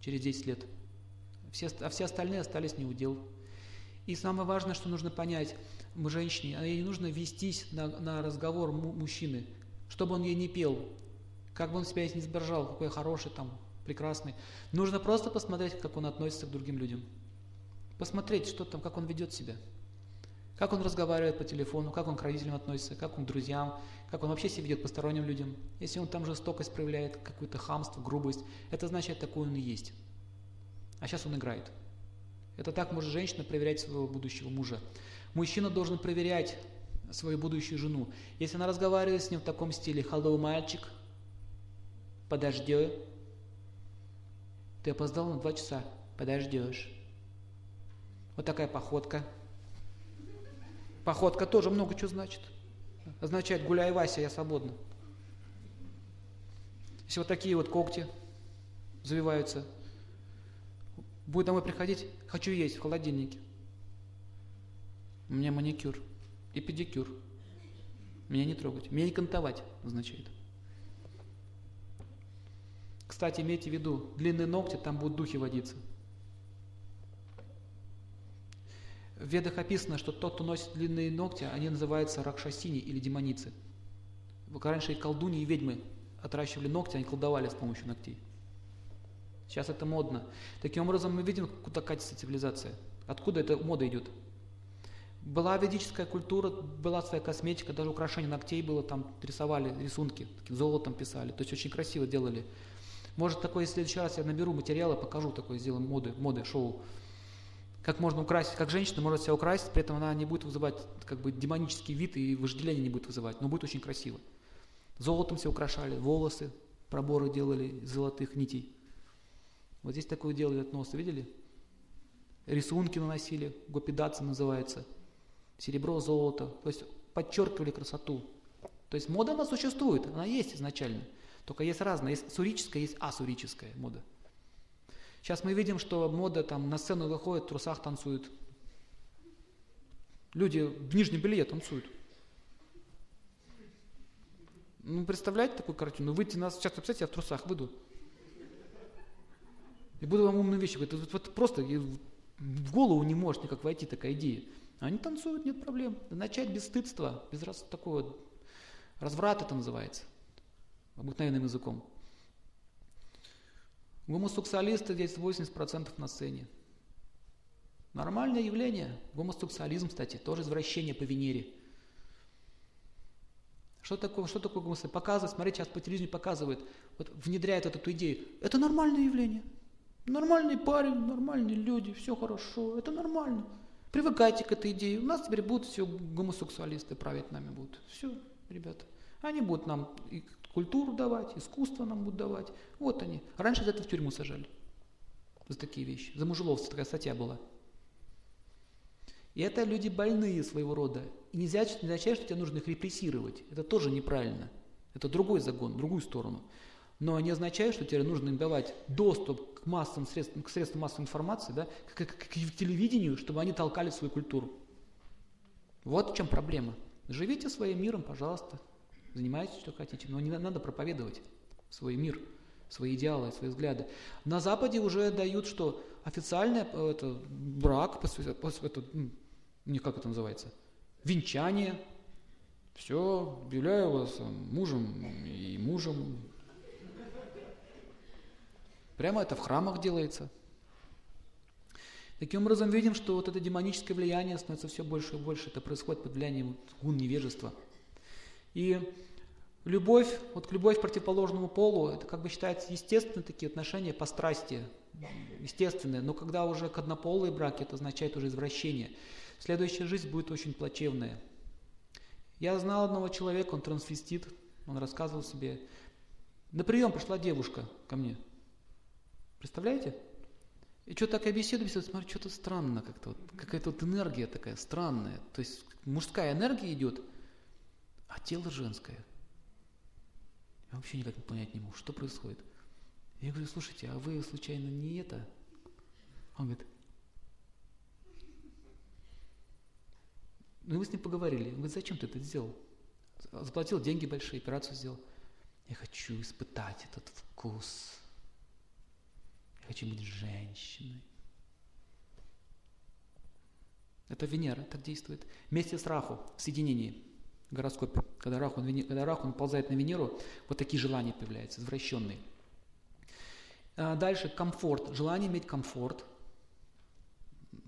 через 10 лет. Все, а все остальные остались не удел. И самое важное, что нужно понять, мы женщине, ей не нужно вестись на, на разговор мужчины, чтобы он ей не пел, как бы он себя не изображал, какой хороший там, прекрасный. Нужно просто посмотреть, как он относится к другим людям. Посмотреть, что там, как он ведет себя. Как он разговаривает по телефону, как он к родителям относится, как он к друзьям, как он вообще себя ведет посторонним людям. Если он там жестокость проявляет, какое-то хамство, грубость, это значит, такой он и есть. А сейчас он играет. Это так может женщина проверять своего будущего мужа. Мужчина должен проверять свою будущую жену. Если она разговаривает с ним в таком стиле «Hello, мальчик», «Подожди», «Ты опоздал на два часа», «Подождешь». Вот такая походка. Походка тоже много чего значит. Означает «гуляй, Вася, я свободна». Если вот такие вот когти завиваются, будет домой приходить, хочу есть в холодильнике. У меня маникюр и педикюр. Меня не трогать. Меня не кантовать означает. Кстати, имейте в виду, длинные ногти, там будут духи водиться. В ведах описано, что тот, кто носит длинные ногти, они называются ракшасини или демоницы. Раньше и колдуни, и ведьмы отращивали ногти, они колдовали с помощью ногтей. Сейчас это модно. Таким образом, мы видим, куда катится цивилизация. Откуда эта мода идет? Была ведическая культура, была своя косметика, даже украшение ногтей было, там рисовали рисунки, золотом писали, то есть очень красиво делали. Может, такое в следующий раз я наберу материалы, покажу такое, сделаем моды, моды, шоу. Как можно украсить, как женщина может себя украсить, при этом она не будет вызывать как бы демонический вид и вожделение не будет вызывать, но будет очень красиво. Золотом все украшали, волосы, проборы делали из золотых нитей. Вот здесь такое делали носы, видели? Рисунки наносили, гопидаца называется – серебро, золото, то есть подчеркивали красоту. То есть мода она существует, она есть изначально. Только есть разная, есть сурическая, есть асурическая мода. Сейчас мы видим, что мода там на сцену выходит, в трусах танцуют. Люди в нижнем белье танцуют. Ну, представляете такую картину? Выйти на сейчас, представьте, я в трусах выйду. И буду вам умные вещи говорить. Вот, вот просто в голову не может никак войти такая идея. Они танцуют, нет проблем. Начать без стыдства, без раз такого разврат это называется, обыкновенным языком. Гомосексуалисты здесь 80% на сцене. Нормальное явление. Гомосексуализм, кстати, тоже извращение по Венере. Что такое, что такое гомосексуализм? Показывает, смотрите, сейчас по телевидению показывают, вот внедряет эту идею. Это нормальное явление. Нормальный парень, нормальные люди, все хорошо, это нормально. Привыкайте к этой идее. У нас теперь будут все гомосексуалисты править нами будут. Все, ребята. Они будут нам культуру давать, искусство нам будут давать. Вот они. Раньше за это в тюрьму сажали. За такие вещи. За мужеловство такая статья была. И это люди больные своего рода. И нельзя, не означает, что тебе нужно их репрессировать. Это тоже неправильно. Это другой загон, другую сторону. Но не означает, что тебе нужно им давать доступ к массовым средствам, к средствам массовой информации, да, к, к, к, к телевидению, чтобы они толкали свою культуру. Вот в чем проблема. Живите своим миром, пожалуйста, занимайтесь, что хотите, но не надо проповедовать свой мир, свои идеалы, свои взгляды. На Западе уже дают, что официальный э, это, брак, это, не как это называется, венчание, все, объявляю вас мужем и мужем, Прямо это в храмах делается. Таким образом, видим, что вот это демоническое влияние становится все больше и больше. Это происходит под влиянием гун невежества. И любовь, вот любовь к противоположному полу, это как бы считается естественные такие отношения по страсти, естественные. Но когда уже к однополые браки, это означает уже извращение. Следующая жизнь будет очень плачевная. Я знал одного человека, он трансвестит, он рассказывал себе. На прием пришла девушка ко мне – Представляете? И что так я беседую, беседую, смотрю, что-то странно как-то. Вот, какая-то вот энергия такая странная. То есть мужская энергия идет, тело женское. Я вообще никак понять не могу, что происходит. Я говорю, слушайте, а вы случайно не это? Он говорит, ну мы с ним поговорили. Он говорит, зачем ты это сделал? Заплатил деньги большие, операцию сделал. Я хочу испытать этот вкус. Я хочу быть женщиной. Это Венера так действует. Вместе с Раху в соединении гороскопе. Когда Раху, когда Раху он ползает на Венеру, вот такие желания появляются, извращенные. А дальше комфорт, желание иметь комфорт,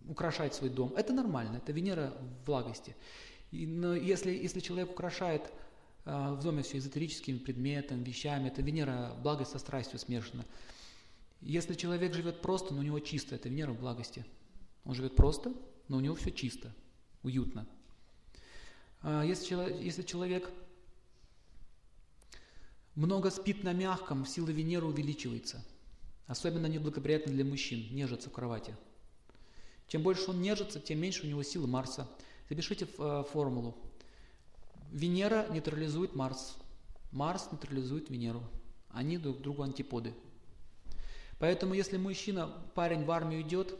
украшать свой дом. Это нормально, это Венера в благости. Но если, если человек украшает э, в доме все эзотерическими предметами, вещами, это Венера благость со страстью смешана. Если человек живет просто, но у него чисто, это Венера в благости. Он живет просто, но у него все чисто, уютно. А если, если человек много спит на мягком, сила Венеры увеличивается. Особенно неблагоприятно для мужчин, нежиться в кровати. Чем больше он нежится, тем меньше у него силы Марса. Запишите э, формулу. Венера нейтрализует Марс. Марс нейтрализует Венеру. Они друг другу антиподы. Поэтому если мужчина, парень в армию идет,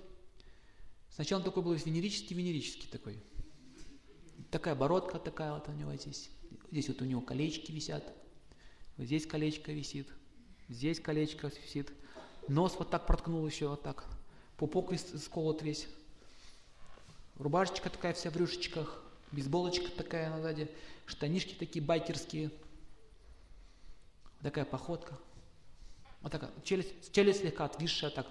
сначала он такой был венерический-венерический такой. Такая бородка такая вот у него здесь. Здесь вот у него колечки висят. Вот здесь колечко висит. Здесь колечко висит. Нос вот так проткнул еще вот так. Пупок сколот весь. Рубашечка такая вся в рюшечках. Бейсболочка такая на сзади. Штанишки такие байкерские. Такая походка. Вот такая, челюсть, челюсть слегка отвисшая так.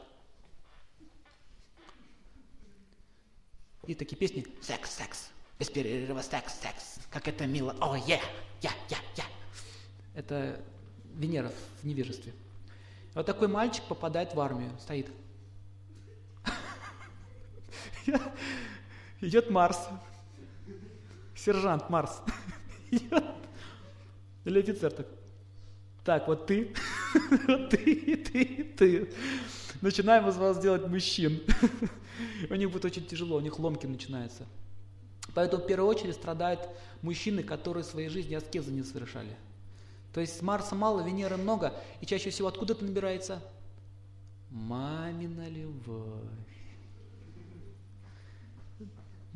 И такие песни «Секс, секс, без перерыва секс, секс, как это мило, о, е, я, я, я». Это Венера в невежестве. Вот такой мальчик попадает в армию, стоит. [laughs] Идет Марс. Сержант Марс. [laughs] Или офицер так. Так, вот ты, [laughs] вот ты, ты, ты. Начинаем из вас делать мужчин. У них будет очень тяжело, у них ломки начинаются. Поэтому в первую очередь страдают мужчины, которые в своей жизни аскезы не совершали. То есть Марса мало, Венеры много, и чаще всего откуда это набирается? Мамина любовь.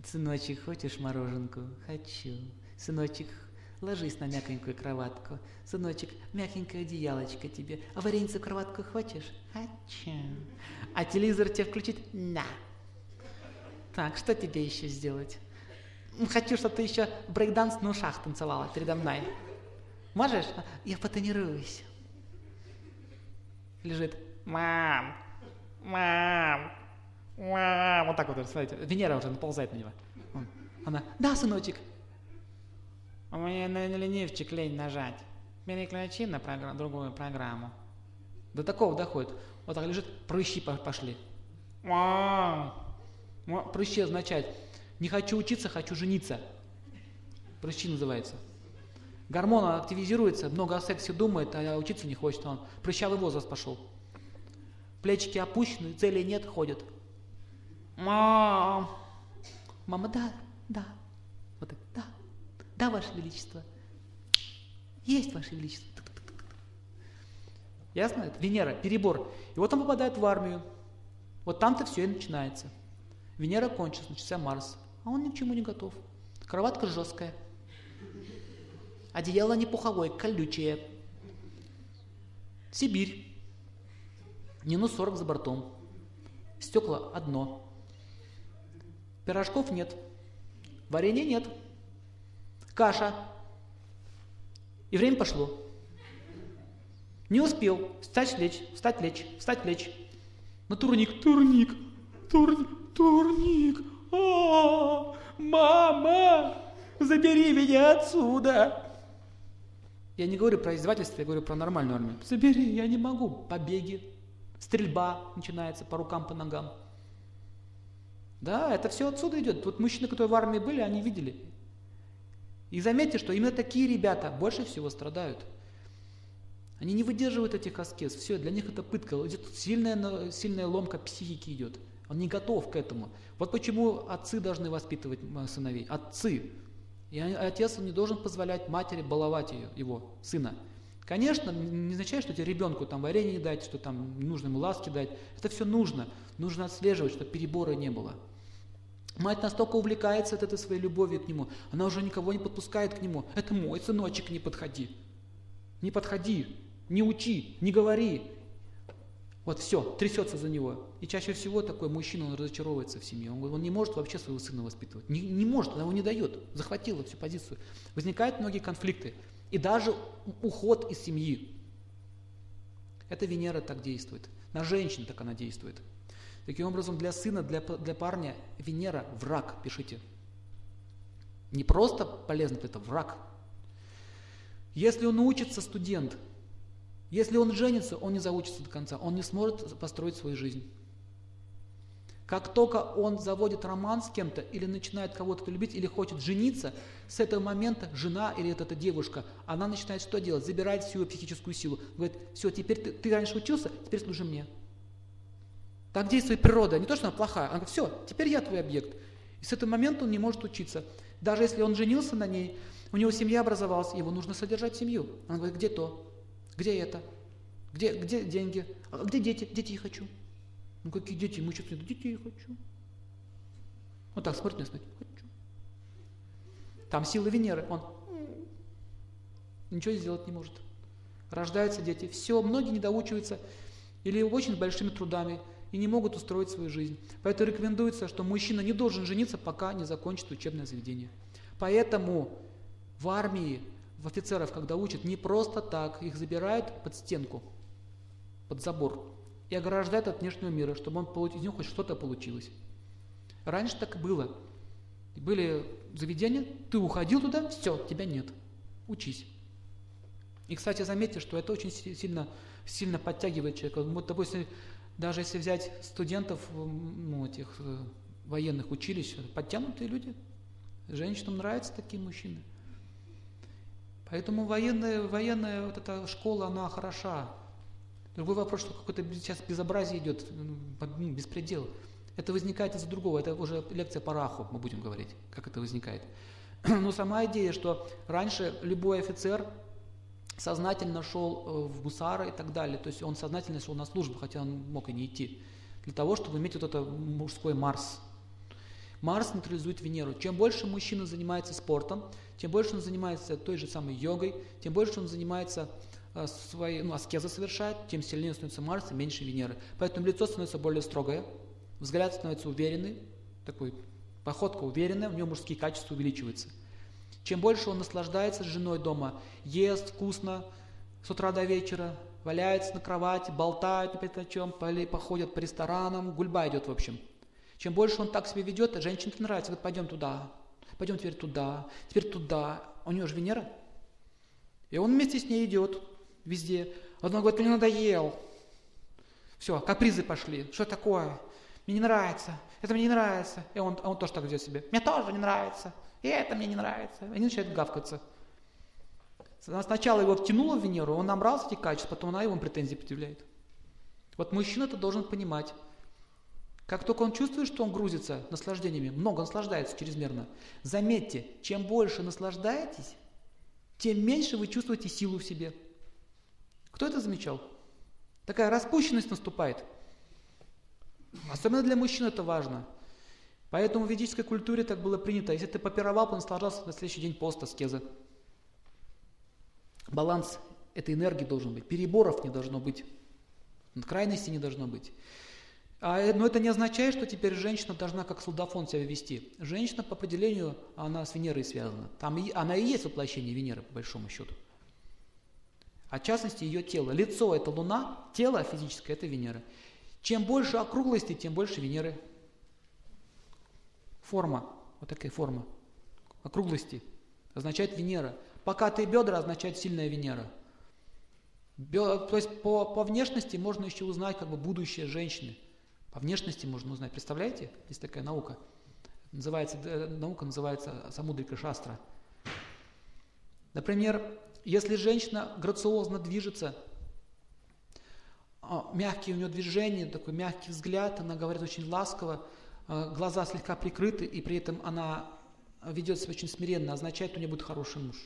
Сыночек, хочешь мороженку? Хочу. Сыночек, Ложись на мягенькую кроватку. Сыночек, мягенькое одеялочко тебе. А вареницу кроватку хочешь? Хочу. А телевизор тебе включить? На. Так, что тебе еще сделать? Хочу, чтобы ты еще брейкданс на ушах танцевала передо мной. Можешь? Я потренируюсь. Лежит. Мам, мам, мам. Вот так вот, смотрите. Венера уже наползает на него. Она, да, сыночек, у меня на ленивчик лень нажать. Переключи на программ, другую программу. До такого доходит. Вот так лежит, прыщи пошли. Прыщи означает, не хочу учиться, хочу жениться. Прыщи называется. Гормон активизируется, много о сексе думает, а учиться не хочет. Он прыщавый возраст пошел. Плечики опущены, цели нет, ходят. Мам! Мама, да, да. Вот так, да. Да, Ваше Величество. Есть, Ваше Величество. Ясно? Это Венера, перебор. И вот он попадает в армию. Вот там-то все и начинается. Венера кончилась, начался Марс. А он ни к чему не готов. Кроватка жесткая. Одеяло не пуховое, колючее. Сибирь. Минус 40 за бортом. Стекла одно. Пирожков нет. Варенья нет каша. И время пошло. Не успел встать, лечь, встать, лечь, встать, лечь. На турник, турник, турник, турник. -а мама, забери меня отсюда. Я не говорю про издевательство, я говорю про нормальную армию. Забери, я не могу. Побеги, стрельба начинается по рукам, по ногам. Да, это все отсюда идет. Вот мужчины, которые в армии были, они видели. И заметьте, что именно такие ребята больше всего страдают. Они не выдерживают этих аскез. Все, для них это пытка. Идет сильная, сильная ломка психики идет. Он не готов к этому. Вот почему отцы должны воспитывать сыновей. Отцы. И отец не должен позволять матери баловать ее, его, сына. Конечно, не означает, что тебе ребенку там варенье дать, что там нужно ему ласки дать. Это все нужно. Нужно отслеживать, чтобы перебора не было. Мать настолько увлекается от этой своей любовью к нему, она уже никого не подпускает к нему. Это мой сыночек, не подходи. Не подходи, не учи, не говори. Вот все, трясется за него. И чаще всего такой мужчина, он разочаровывается в семье. Он, он не может вообще своего сына воспитывать. Не, не может, она его не дает. Захватила всю позицию. Возникают многие конфликты. И даже уход из семьи. Это Венера так действует. На женщин так она действует. Таким образом, для сына, для, для парня Венера – враг, пишите. Не просто полезно, это враг. Если он учится, студент, если он женится, он не заучится до конца, он не сможет построить свою жизнь. Как только он заводит роман с кем-то или начинает кого-то любить или хочет жениться, с этого момента жена или эта, эта девушка, она начинает что делать? Забирает всю психическую силу. Говорит, все, теперь ты, ты раньше учился, теперь служи мне. Так действует природа, не то, что она плохая. Она говорит, все, теперь я твой объект. И с этого момента он не может учиться. Даже если он женился на ней, у него семья образовалась, его нужно содержать семью. Она говорит, где то? Где это? Где, где деньги? А где дети? Детей хочу. Ну какие дети? Мы что-то детей хочу. Вот так смотрит на хочу. Там сила Венеры. Он ничего сделать не может. Рождаются дети. Все, многие не доучиваются или очень большими трудами и не могут устроить свою жизнь. Поэтому рекомендуется, что мужчина не должен жениться, пока не закончит учебное заведение. Поэтому в армии, в офицеров, когда учат, не просто так, их забирают под стенку, под забор, и ограждают от внешнего мира, чтобы он, из него хоть что-то получилось. Раньше так и было. Были заведения, ты уходил туда, все, тебя нет. Учись. И, кстати, заметьте, что это очень сильно, сильно подтягивает человека. Вот, допустим, даже если взять студентов ну, этих э, военных училищ, подтянутые люди, женщинам нравятся такие мужчины. Поэтому военная, военная вот эта школа, она хороша. Другой вопрос, что какое-то сейчас безобразие идет, ну, беспредел. Это возникает из-за другого. Это уже лекция по Раху, мы будем говорить, как это возникает. [clears throat] Но сама идея, что раньше любой офицер сознательно шел э, в гусары и так далее. То есть он сознательно шел на службу, хотя он мог и не идти. Для того, чтобы иметь вот это мужской Марс. Марс нейтрализует Венеру. Чем больше мужчина занимается спортом, тем больше он занимается той же самой йогой, тем больше он занимается э, своей, ну, аскеза совершает, тем сильнее становится Марс и меньше Венеры. Поэтому лицо становится более строгое, взгляд становится уверенный, такой походка уверенная, у него мужские качества увеличиваются. Чем больше он наслаждается с женой дома, ест вкусно с утра до вечера, валяется на кровати, болтает опять о чем, походят по ресторанам, гульба идет в общем. Чем больше он так себя ведет, женщине это нравится, говорит, пойдем туда, пойдем теперь туда, теперь туда. У него же Венера. И он вместе с ней идет везде. Одна говорит, мне надоел. Все, капризы пошли. Что такое? Мне не нравится. Это мне не нравится. И он, а он тоже так ведет себе. Мне тоже не нравится. И это мне не нравится. Они начинают гавкаться. Сначала его втянуло в Венеру, он набрался эти качества, потом она ему претензии предъявляет. Вот мужчина это должен понимать. Как только он чувствует, что он грузится наслаждениями, много наслаждается чрезмерно, заметьте, чем больше наслаждаетесь, тем меньше вы чувствуете силу в себе. Кто это замечал? Такая распущенность наступает. Особенно для мужчин это важно – Поэтому в ведической культуре так было принято. Если ты попировал, то наслаждался на следующий день пост аскеза. Баланс этой энергии должен быть. Переборов не должно быть. Крайности не должно быть. А, но это не означает, что теперь женщина должна как солдафон себя вести. Женщина по определению, она с Венерой связана. Там и, она и есть воплощение Венеры, по большому счету. А в частности ее тело. Лицо – это Луна, тело физическое – это Венера. Чем больше округлости, тем больше Венеры Форма, вот такая форма, округлости, означает Венера. Покатые бедра означает сильная Венера. То есть по, по внешности можно еще узнать как бы будущее женщины. По внешности можно узнать. Представляете? Есть такая наука. Называется, э, наука называется Самудрика Шастра. Например, если женщина грациозно движется, а, мягкие у нее движения, такой мягкий взгляд, она говорит очень ласково, а, глаза слегка прикрыты, и при этом она ведет себя очень смиренно, означает, у нее будет хороший муж.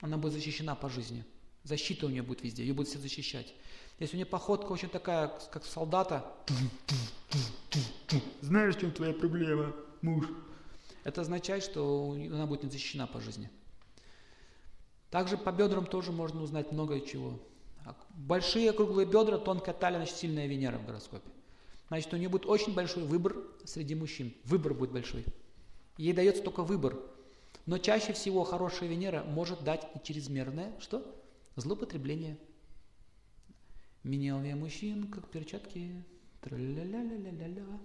Она будет защищена по жизни. Защита у нее будет везде, ее будет все защищать. Если у нее походка очень такая, как солдата, знаешь, в чем твоя проблема, муж? Это означает, что она будет не защищена по жизни. Также по бедрам тоже можно узнать многое чего. Большие круглые бедра, тонкая талия, значит сильная Венера в гороскопе. Значит, у нее будет очень большой выбор среди мужчин. Выбор будет большой. Ей дается только выбор. Но чаще всего хорошая Венера может дать и чрезмерное, что? Злоупотребление. Менял я мужчин, как перчатки. Тра-ля-ля-ля-ля-ля.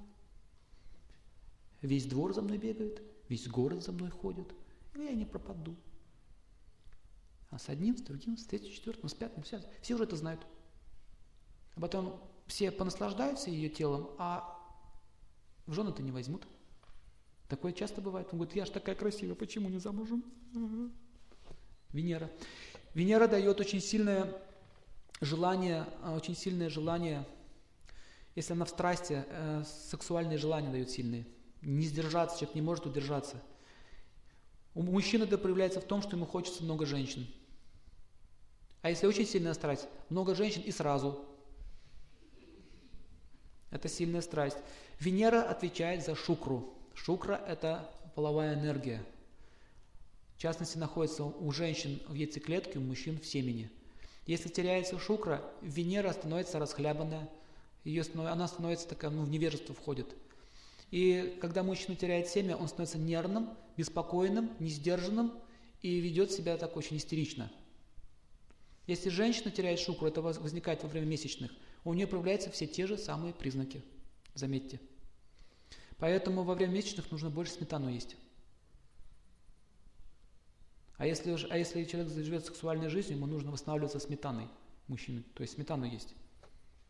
Весь двор за мной бегает, весь город за мной ходит, и я не пропаду. А с одним, с другим, с третьим, с четвертым, с пятым, все, все уже это знают. А потом все понаслаждаются ее телом, а в жены-то не возьмут. Такое часто бывает. Он говорит, я же такая красивая, почему не замужем? Венера. Венера дает очень сильное желание, а, очень сильное желание, если она в страсти, э, сексуальные желания дает сильные. Не сдержаться, человек не может удержаться. У мужчины это проявляется в том, что ему хочется много женщин. А если очень сильная страсть, много женщин и сразу. Это сильная страсть. Венера отвечает за шукру. Шукра – это половая энергия. В частности, находится у женщин в яйцеклетке, у мужчин в семени. Если теряется шукра, Венера становится расхлябанная, ее, она становится такая, ну, в невежество входит. И когда мужчина теряет семя, он становится нервным, беспокойным, несдержанным и ведет себя так очень истерично. Если женщина теряет шукру, это возникает во время месячных, у нее проявляются все те же самые признаки. Заметьте. Поэтому во время месячных нужно больше сметану есть. А если, а если человек живет сексуальной жизнью, ему нужно восстанавливаться сметаной мужчины, то есть сметану есть.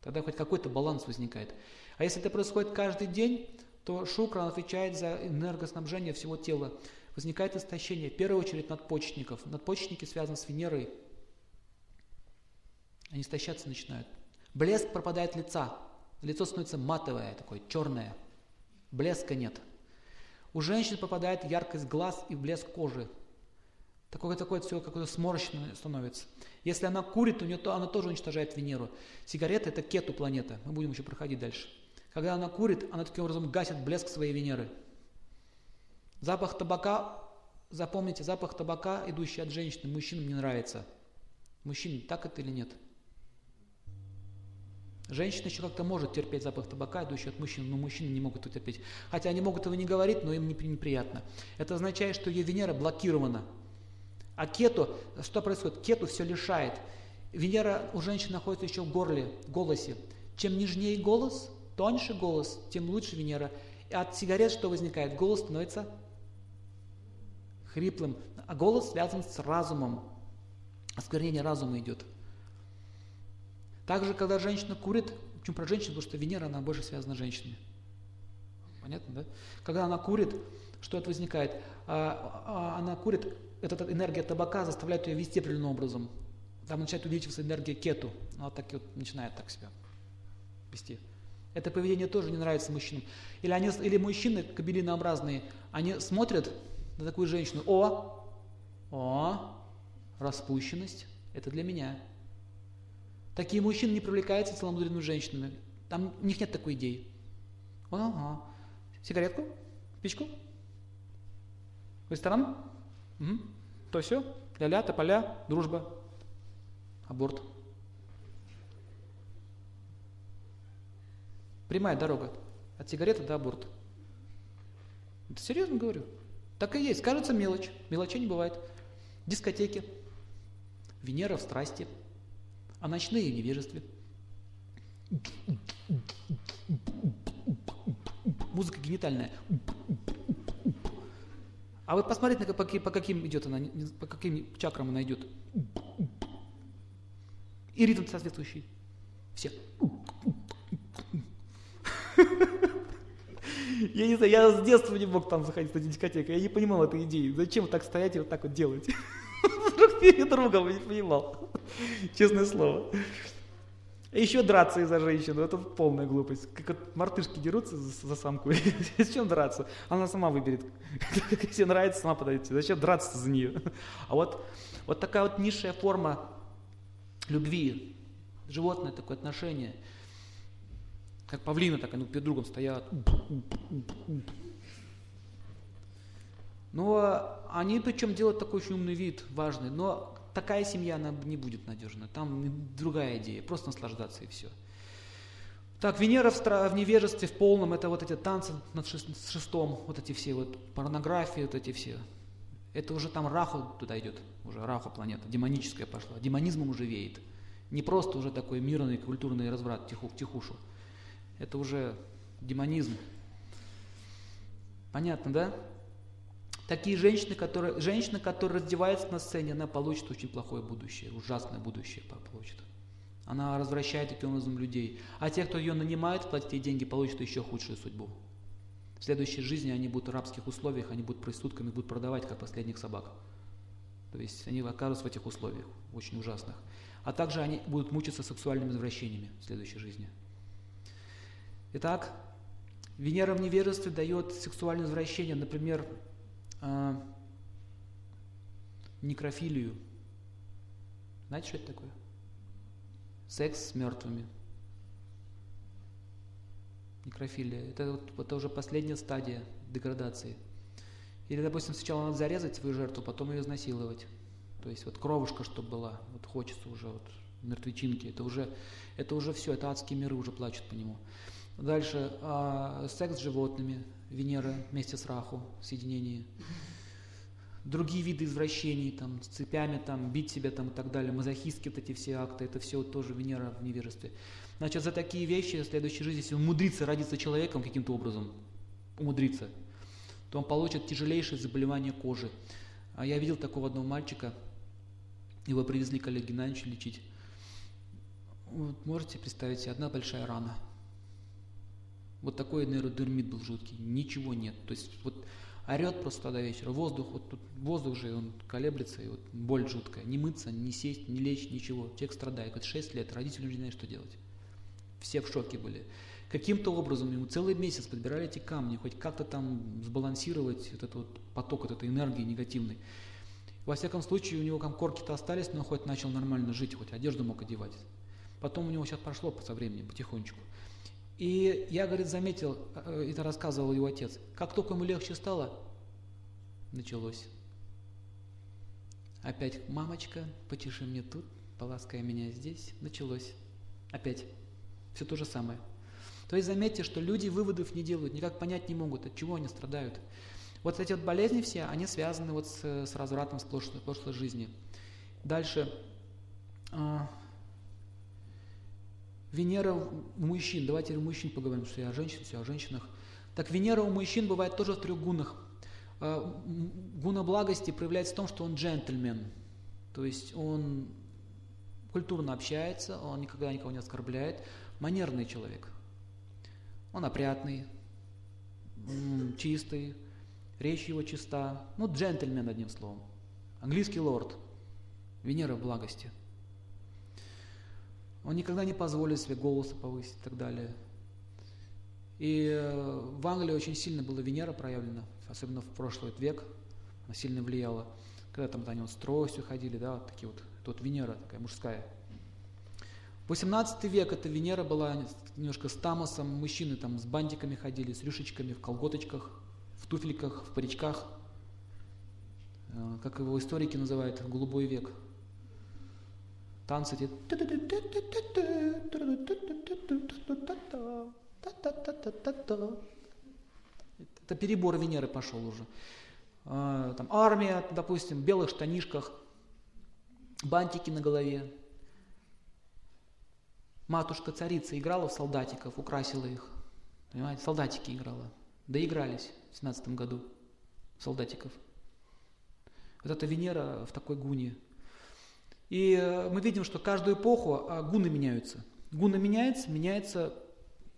Тогда хоть какой-то баланс возникает. А если это происходит каждый день, то шукра отвечает за энергоснабжение всего тела. Возникает истощение, в первую очередь надпочечников. Надпочечники связаны с Венерой. Они истощаться начинают. Блеск пропадает лица. Лицо становится матовое, такое черное – блеска нет. У женщин попадает яркость глаз и блеск кожи. Такое, такое все какое-то сморщенное становится. Если она курит, у нее то, она тоже уничтожает Венеру. Сигарета – это кету планета. Мы будем еще проходить дальше. Когда она курит, она таким образом гасит блеск своей Венеры. Запах табака, запомните, запах табака, идущий от женщины, мужчинам не нравится. Мужчине так это или нет? Женщина еще как-то может терпеть запах табака, идущий от мужчин, но мужчины не могут это терпеть. Хотя они могут этого не говорить, но им неприятно. Это означает, что ее Венера блокирована. А кету, что происходит? Кету все лишает. Венера у женщин находится еще в горле, в голосе. Чем нежнее голос, тоньше голос, тем лучше Венера. И от сигарет что возникает? Голос становится хриплым. А голос связан с разумом. Осквернение разума идет. Также, когда женщина курит, почему про женщин, потому что Венера, она больше связана с женщинами. Понятно, да? Когда она курит, что это возникает? А, а, она курит, эта энергия табака заставляет ее вести определенным образом. Там начинает увеличиваться энергия кету. Она вот так вот начинает так себя вести. Это поведение тоже не нравится мужчинам. Или, они, или мужчины кабелинообразные, они смотрят на такую женщину, о, о, распущенность, это для меня. Такие мужчины не привлекаются целомудренными женщинами. Там у них нет такой идеи. Ага. Сигаретку? Спичку? В ресторан? Угу. То все? Ля-ля, тополя, дружба. Аборт. Прямая дорога. От сигареты до аборта. Это серьезно говорю. Так и есть. Кажется мелочь. Мелочей не бывает. Дискотеки. Венера в страсти а ночные в невежестве. Музыка генитальная. А вы посмотрите, по, по каким идет она, по каким чакрам она идет. И ритм соответствующий. Все. Я не знаю, я с детства не мог там заходить на дискотеку. Я не понимал этой идеи. Зачем так стоять и вот так вот делать? [laughs] Друг перед другом, я не понимал. Честное слово. Еще драться из-за женщины, это полная глупость. Как мартышки дерутся за, за самку, [laughs] зачем драться? Она сама выберет. [laughs] Если нравится, сама подойдет. Зачем драться за нее? А вот, вот такая вот низшая форма любви, животное такое отношение, как павлины, так они перед другом стоят. Но они причем делают такой очень умный вид, важный, но такая семья, она не будет надежна. Там другая идея, просто наслаждаться и все. Так, Венера в, стра- в невежестве в полном, это вот эти танцы над шестом, вот эти все вот порнографии, вот эти все. Это уже там Раху туда идет, уже Раху планета, демоническая пошла, демонизмом уже веет. Не просто уже такой мирный культурный разврат, тиху, тихушу. Это уже демонизм. Понятно, да? Такие женщины, которые, женщина, которая раздевается на сцене, она получит очень плохое будущее, ужасное будущее получит. Она развращает таким образом людей. А те, кто ее нанимает, платит ей деньги, получат еще худшую судьбу. В следующей жизни они будут в рабских условиях, они будут проститутками, будут продавать, как последних собак. То есть они окажутся в этих условиях, очень ужасных. А также они будут мучиться сексуальными извращениями в следующей жизни. Итак, Венера в невежестве дает сексуальное извращение, например, а, некрофилию. Знаете, что это такое? Секс с мертвыми. Некрофилия. Это, вот, это уже последняя стадия деградации. Или, допустим, сначала надо зарезать свою жертву, потом ее изнасиловать. То есть вот кровушка, чтобы была, вот хочется уже вот мертвечинки. Это уже, это уже все, это адские миры уже плачут по нему. Дальше а, секс с животными, Венера вместе с Раху в соединении. Другие виды извращений, там, с цепями, там, бить себя там, и так далее, мазохистские вот эти все акты, это все тоже Венера в невежестве. Значит, за такие вещи в следующей жизни, если умудрится родиться человеком каким-то образом, умудрится, то он получит тяжелейшее заболевание кожи. А я видел такого одного мальчика, его привезли к Олегу Геннадьевичу лечить. Вот можете представить себе, одна большая рана – вот такой нейродермит был жуткий, ничего нет. То есть вот орет просто до вечера, воздух, вот тут воздух же, он колеблется, и вот боль жуткая. Не мыться, не сесть, не лечь, ничего. Человек страдает. Вот 6 лет, родители не знают, что делать. Все в шоке были. Каким-то образом ему целый месяц подбирали эти камни, хоть как-то там сбалансировать этот вот поток вот этой энергии негативной. Во всяком случае, у него там корки-то остались, но хоть начал нормально жить, хоть одежду мог одевать. Потом у него сейчас прошло со временем, потихонечку. И я, говорит, заметил, э, это рассказывал его отец, как только ему легче стало, началось. Опять, мамочка, потеши мне тут, поласкай меня здесь, началось. Опять, все то же самое. То есть заметьте, что люди выводов не делают, никак понять не могут, от чего они страдают. Вот эти вот болезни все, они связаны вот с, с развратом с прошлой, прошлой жизни. Дальше. Венера у мужчин, давайте о мужчин поговорим, что я о женщинах, все о женщинах. Так Венера у мужчин бывает тоже в трех гунах. А, гуна благости проявляется в том, что он джентльмен, то есть он культурно общается, он никогда никого не оскорбляет, манерный человек. Он опрятный, чистый, речь его чиста, ну джентльмен одним словом. Английский лорд, Венера в благости – он никогда не позволит себе голоса повысить и так далее. И э, в Англии очень сильно была Венера проявлена, особенно в прошлый век, она сильно влияла. Когда там они вот с тростью ходили, да, вот такие вот, это вот Венера такая мужская. 18 век эта Венера была немножко с тамосом, мужчины там с бантиками ходили, с рюшечками, в колготочках, в туфельках, в паричках. Э, как его историки называют, голубой век – танцы эти. Это перебор Венеры пошел уже. Там армия, допустим, в белых штанишках, бантики на голове. Матушка-царица играла в солдатиков, украсила их. Понимаете, солдатики играла. Доигрались в 17 году солдатиков. Вот эта Венера в такой гуне – и э, мы видим, что каждую эпоху а, гуны меняются. Гуны меняется, меняется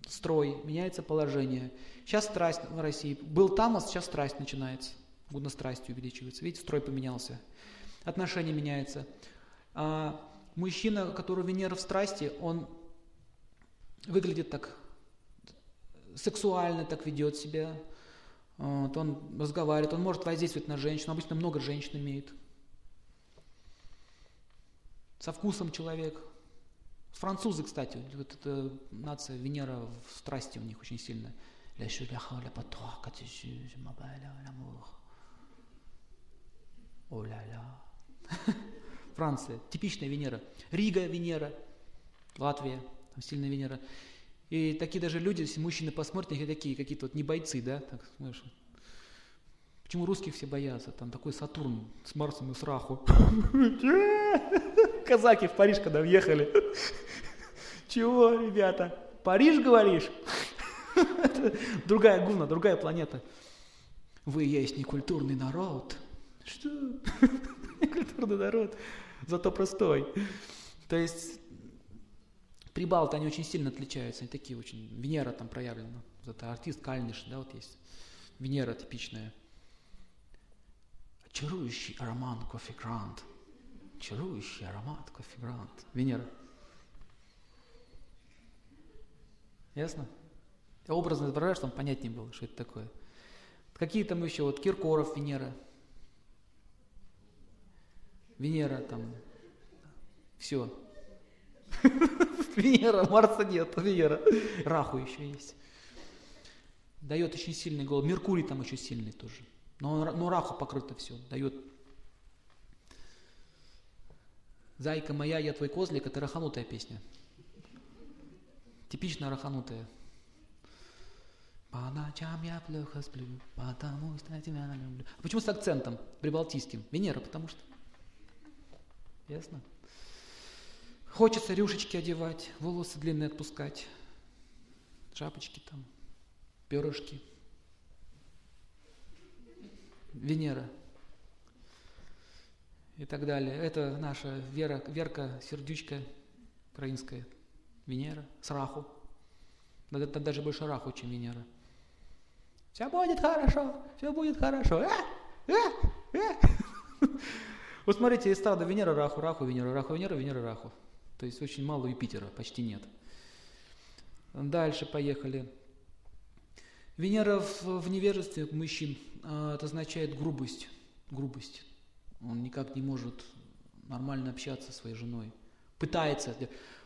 строй, меняется положение. Сейчас страсть в России. Был Тамас, сейчас страсть начинается. Гуна страсть увеличивается. Видите, строй поменялся. Отношения меняются. А мужчина, который Венера в страсти, он выглядит так сексуально, так ведет себя, вот, он разговаривает, он может воздействовать на женщину, обычно много женщин имеет. Со вкусом человек. Французы, кстати, вот эта нация Венера в страсти у них очень сильная. Франция, типичная Венера. Рига, Венера, Латвия, там сильная Венера. И такие даже люди, если мужчины посмотрят, они такие какие-то вот не бойцы, да, так, знаешь, Почему русских все боятся? Там такой Сатурн с Марсом и с Раху. [laughs] Казаки в Париж, когда въехали. Чего, ребята? Париж, говоришь? Другая гуна, другая планета. Вы есть некультурный народ. Что? Некультурный народ. Зато простой. То есть Прибалты, они очень сильно отличаются, они такие очень, Венера там проявлена, это артист Кальниш, да, вот есть, Венера типичная. Чарующий аромат кофе грант, чарующий аромат кофе грант, Венера. Ясно? Я образно изображаю, чтобы понятнее было, что это такое. Какие там еще, вот Киркоров, Венера, Венера там, все, [laughs] Венера, Марса нет, Венера. Раху еще есть. Дает очень сильный голос. Меркурий там еще сильный тоже. Но, но Раху покрыто все. Дает. Зайка моя, я твой козлик, это раханутая песня. Типично раханутая. По ночам я плохо сплю, потому что тебя люблю. А почему с акцентом прибалтийским? Венера, потому что. Ясно? Хочется рюшечки одевать, волосы длинные отпускать, шапочки там, перышки. Венера и так далее. Это наша Вера, Верка, сердючка украинская, Венера, с Раху. Это даже больше Раху, чем Венера. Все будет хорошо, все будет хорошо. А, а, а. Вот смотрите, эстрада Венера, Раху, Раху, Венера, Раху, Венера, Венера, Раху. То есть очень мало Юпитера, почти нет. Дальше поехали. Венера в, в невежестве мужчин, а, это означает грубость. Грубость. Он никак не может нормально общаться со своей женой. Пытается,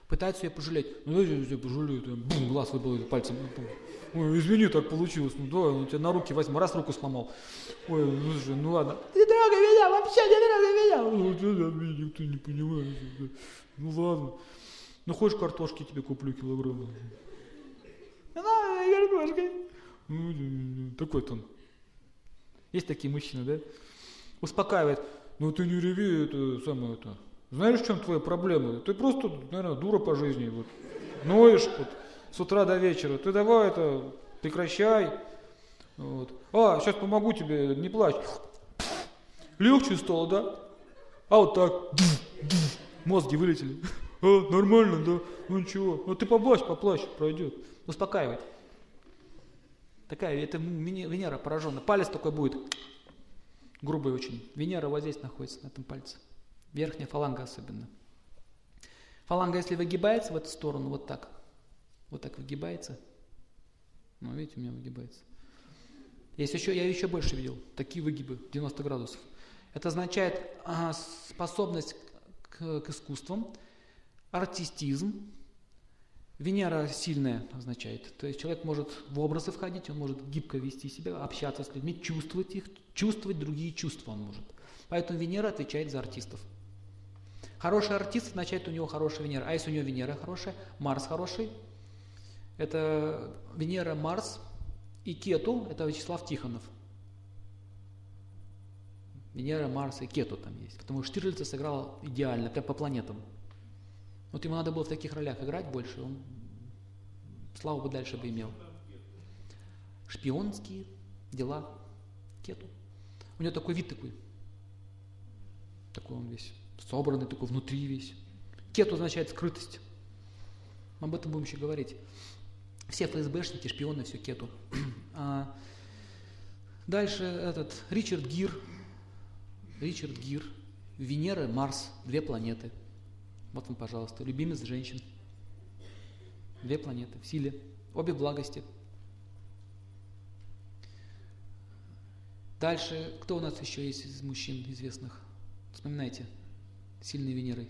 пытается ее пожалеть. Ну я тебя пожалею, там, бум, глаз выбил пальцем. Ой, извини, так получилось. Ну давай, он тебя на руки возьму, раз руку сломал. Ой, ну, слушай, ну ладно. Не трогай меня, вообще не трогай меня. Ну, что там, никто не понимает. Ну ладно. Ну хочешь картошки тебе куплю килограмм? На, картошкой. Ну, такой тон. Есть такие мужчины, да? Успокаивает. Ну ты не реви, это самое это. Знаешь, в чем твоя проблема? Ты просто, наверное, дура по жизни. Вот. Ноешь вот, с утра до вечера. Ты давай это прекращай. Вот. А, сейчас помогу тебе, не плачь. Легче стало, да? А вот так. Мозги вылетели. А, нормально, да? Ну ничего. Ну ты поплачь, поплачь, пройдет. Успокаивать. Такая, это Венера пораженная. Палец такой будет. Грубый очень. Венера вот здесь находится, на этом пальце. Верхняя фаланга особенно. Фаланга, если выгибается в эту сторону, вот так. Вот так выгибается. Ну, видите, у меня выгибается. Есть еще, я еще больше видел. Такие выгибы, 90 градусов. Это означает а, способность к, к искусствам, артистизм. Венера сильная означает. То есть человек может в образы входить, он может гибко вести себя, общаться с людьми, чувствовать их, чувствовать другие чувства он может. Поэтому Венера отвечает за артистов. Хороший артист означает у него хорошая Венера. А если у него Венера хорошая, Марс хороший, это Венера, Марс и Кету, это Вячеслав Тихонов. Венера, Марс и Кету там есть. Потому что Штирлица сыграл идеально, прям по планетам. Вот ему надо было в таких ролях играть больше, он славу бы дальше бы имел. Шпионские дела Кету. У него такой вид такой. Такой он весь собранный, такой внутри весь. Кету означает скрытость. Об этом будем еще говорить. Все ФСБшники, шпионы, все кету. [clears throat] А дальше этот Ричард Гир, Ричард Гир, Венера, Марс, две планеты. Вот вам, пожалуйста, любимец женщин. Две планеты в силе. Обе благости. Дальше, кто у нас еще есть из мужчин известных? Вспоминайте. Сильной Венерой.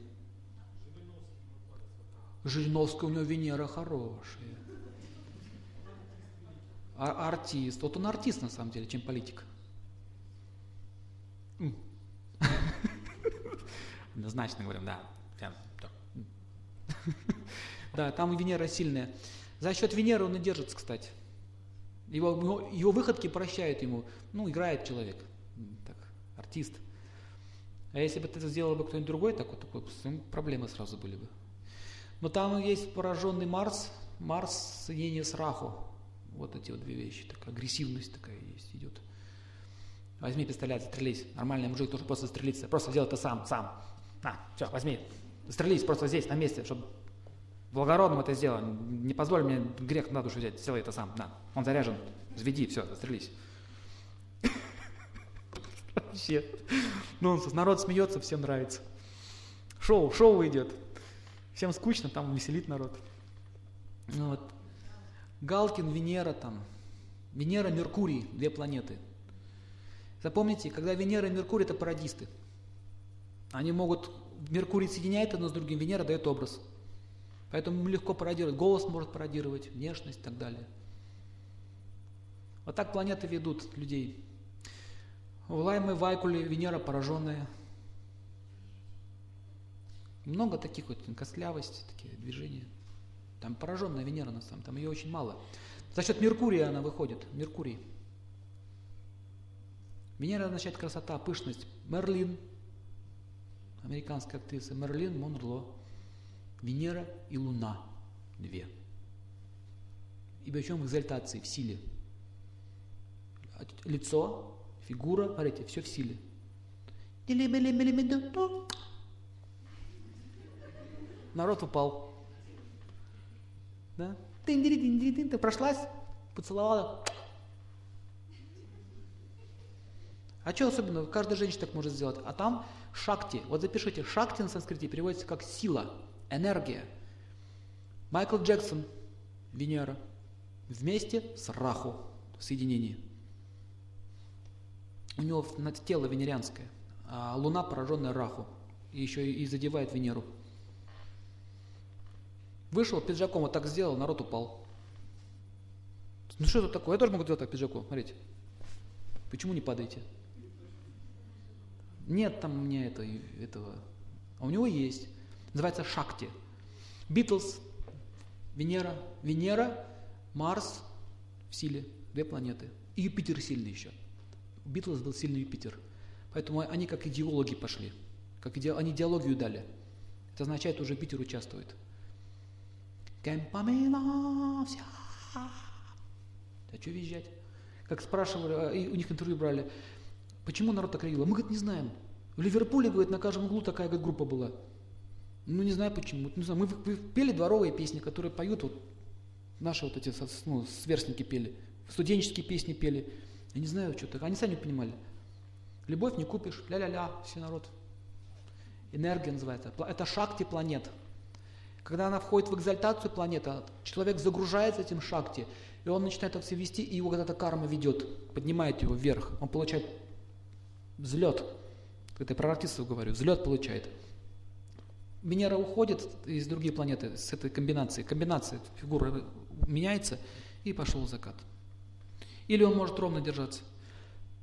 Жириновский, у него Венера хорошая. А артист. Вот он артист на самом деле, чем политик. [laughs] Однозначно говорим, да. Да, там Венера сильная. За счет Венеры он и держится, кстати. Его, его выходки прощают ему. Ну, играет человек. Так, артист. А если бы это сделал бы кто-нибудь другой, так вот, такой, проблемы сразу были бы. Но там есть пораженный Марс, Марс соединение с Раху. Вот эти вот две вещи. Такая агрессивность такая есть, идет. Возьми пистолет, застрелись. Нормальный мужик тоже просто застрелиться. Просто сделай это сам, сам. На, все, возьми. Застрелись просто здесь, на месте, чтобы благородным это сделал. Не позволь мне грех на душу взять. Сделай это сам. На, он заряжен. Взведи, все, застрелись. [laughs] Вообще. Нонсенс. Народ смеется, всем нравится. Шоу, шоу идет. Всем скучно, там веселит народ. Ну, вот. Галкин, Венера там. Венера, Меркурий, две планеты. Запомните, когда Венера и Меркурий это парадисты. Они могут, Меркурий соединяет одно с другим, Венера дает образ. Поэтому легко пародировать. Голос может пародировать, внешность и так далее. Вот так планеты ведут людей. В Лайме, Вайкуле, Венера пораженная. Много таких вот, костлявость, такие движения. Там пораженная Венера на самом там ее очень мало. За счет Меркурия она выходит, Меркурий. Венера означает красота, пышность. Мерлин, американская актриса Мерлин Монрло. Венера и Луна. Две. И причем в экзальтации, в силе. Лицо, фигура, смотрите, все в силе. Народ упал. Да? Ты прошлась, поцеловала. А что особенно? Каждая женщина так может сделать. А там шакти. Вот запишите, шакти на санскрите переводится как сила, энергия. Майкл Джексон, Венера, вместе с Раху в соединении. У него тело венерианское, а Луна пораженная Раху. И еще и задевает Венеру. Вышел, пиджаком вот так сделал, народ упал. Ну что это такое? Я тоже могу делать так пиджаком, смотрите. Почему не падаете? Нет там у меня это, этого. А у него есть. Называется Шакти. Битлз, Венера, Венера, Марс в силе, две планеты. И Юпитер сильный еще. Битлз был сильный Юпитер. Поэтому они как идеологи пошли. Как иде... Они идеологию дали. Это означает, уже Юпитер участвует. Кемпамина вся. А что визжать? Как спрашивали, а, и у них интервью брали, почему народ так реагировал? Мы, говорит, не знаем. В Ливерпуле, говорит, на каждом углу такая говорит, группа была. Ну, не знаю почему. Не знаю. Мы, мы пели дворовые песни, которые поют вот наши вот эти ну, сверстники пели. Студенческие песни пели. Я не знаю, что так. Они сами понимали. Любовь не купишь, ля-ля-ля, все народ. Энергия называется. Это шакти планет. Когда она входит в экзальтацию планета, человек загружается этим шакти, и он начинает так себя вести, и его когда-то карма ведет, поднимает его вверх. Он получает взлет. Это про артистов говорю. Взлет получает. Венера уходит из другие планеты с этой комбинацией. Комбинация фигуры меняется, и пошел закат. Или он может ровно держаться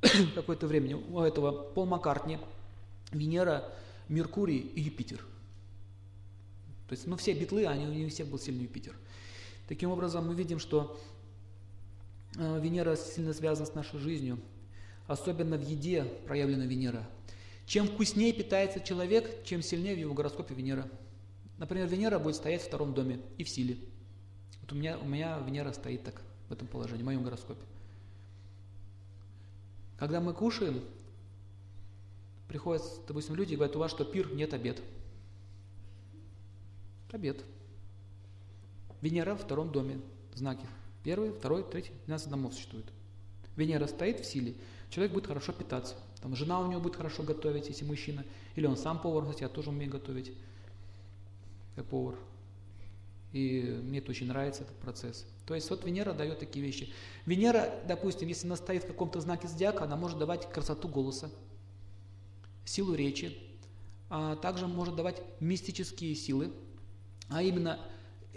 [coughs] какое-то время. У этого Пол Маккартни, Венера, Меркурий и Юпитер. То есть, ну, все битлы, они, у них всех был сильный Юпитер. Таким образом, мы видим, что э, Венера сильно связана с нашей жизнью. Особенно в еде проявлена Венера. Чем вкуснее питается человек, чем сильнее в его гороскопе Венера. Например, Венера будет стоять в втором доме и в силе. Вот у меня, у меня Венера стоит так, в этом положении, в моем гороскопе. Когда мы кушаем, приходят, допустим, люди и говорят, у вас что, пир, нет обед. Обед. Венера в втором доме. Знаки. Первый, второй, третий, 12 домов существует. Венера стоит в силе, человек будет хорошо питаться. Там жена у него будет хорошо готовить, если мужчина. Или он сам повар, кстати, я тоже умею готовить, как повар. И мне это очень нравится, этот процесс. То есть вот Венера дает такие вещи. Венера, допустим, если она стоит в каком-то знаке зодиака, она может давать красоту голоса, силу речи, а также может давать мистические силы, а именно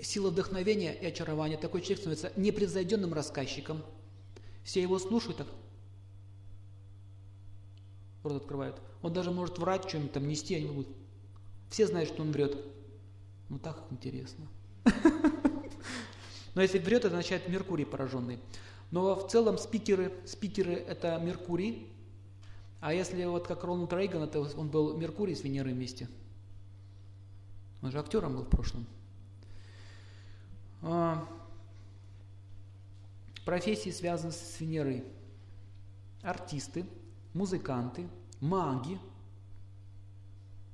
сила вдохновения и очарования. Такой человек становится непревзойденным рассказчиком. Все его слушают, так рот открывают. Он даже может врать, что-нибудь там нести, они будут. Все знают, что он врет. Ну так интересно. [laughs] Но если врет, это означает Меркурий пораженный. Но в целом спикеры, спикеры это Меркурий. А если вот как Рональд Рейган, это он был Меркурий с Венерой вместе. Он же актером был в прошлом. А, профессии связаны с Венерой. Артисты, музыканты, маги.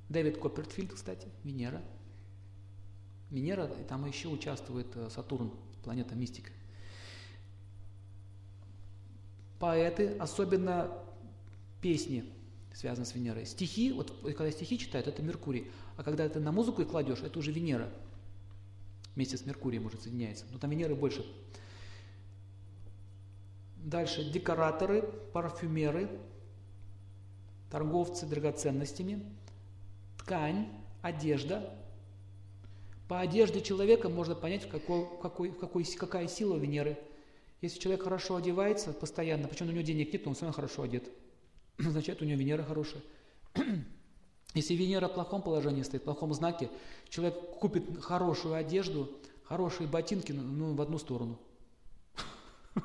Дэвид Коппертфильд, кстати, Венера. Венера, и там еще участвует э, Сатурн, планета мистика. Поэты, особенно песни, связаны с Венерой. Стихи, вот когда стихи читают, это Меркурий. А когда ты на музыку и кладешь, это уже Венера. Вместе с Меркурием уже соединяется. Но там Венеры больше. Дальше декораторы, парфюмеры, торговцы драгоценностями, ткань, одежда. По одежде человека можно понять, какой, какой, какой, какая сила Венеры. Если человек хорошо одевается постоянно, причем у него денег нет, но он все равно хорошо одет, [clears throat] значит у него Венера хорошая. [clears throat] Если Венера в плохом положении стоит, в плохом знаке, человек купит хорошую одежду, хорошие ботинки, ну, в одну сторону. [laughs]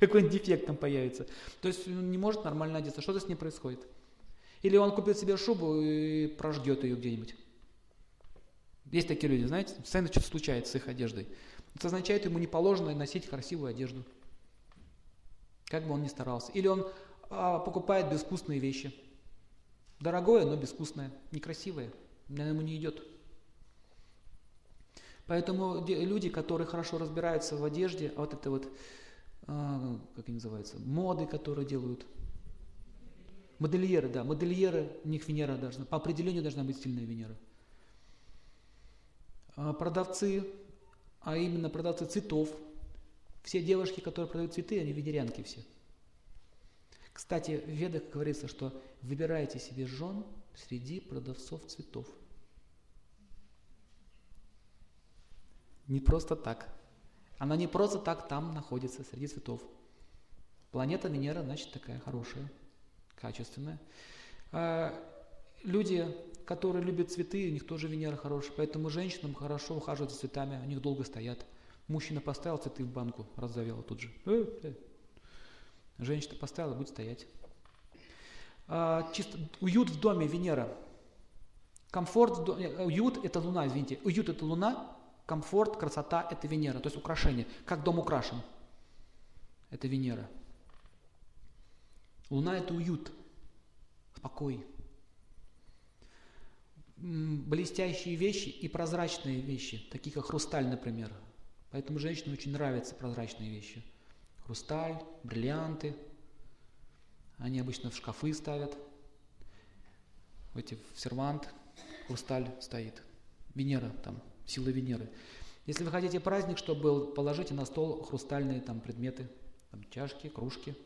Какой-нибудь дефект там появится. То есть он не может нормально одеться. Что-то с ним происходит. Или он купит себе шубу и прожгет ее где-нибудь. Есть такие люди, знаете, постоянно что-то случается с их одеждой. Это означает, ему не положено носить красивую одежду. Как бы он ни старался. Или он а, покупает безвкусные вещи. Дорогое, но безвкусное, некрасивое. Она ему не идет. Поэтому люди, которые хорошо разбираются в одежде, а вот это вот, а, как они называются, моды, которые делают, модельеры, да, модельеры, у них Венера должна, по определению должна быть сильная Венера. А продавцы, а именно продавцы цветов, все девушки, которые продают цветы, они венерянки все. Кстати, в Ведах говорится, что выбирайте себе жен среди продавцов цветов. Не просто так. Она не просто так там находится, среди цветов. Планета Венера, значит, такая хорошая, качественная. А люди, которые любят цветы, у них тоже Венера хорошая, поэтому женщинам хорошо ухаживать за цветами, у них долго стоят. Мужчина поставил цветы в банку, разовела тут же. Э, э, Женщина поставила, будет стоять. А, чисто, уют в доме Венера. Комфорт в доме, э, уют это луна, извините. Уют это луна, комфорт, красота это Венера, то есть украшение. Как дом украшен. Это Венера. Луна это уют, покой. Блестящие вещи и прозрачные вещи, такие как хрусталь, например. Поэтому женщинам очень нравятся прозрачные вещи – хрусталь, бриллианты. Они обычно в шкафы ставят. В эти в сервант хрусталь стоит. Венера там, сила Венеры. Если вы хотите праздник, чтобы был, положите на стол хрустальные там предметы, там, чашки, кружки,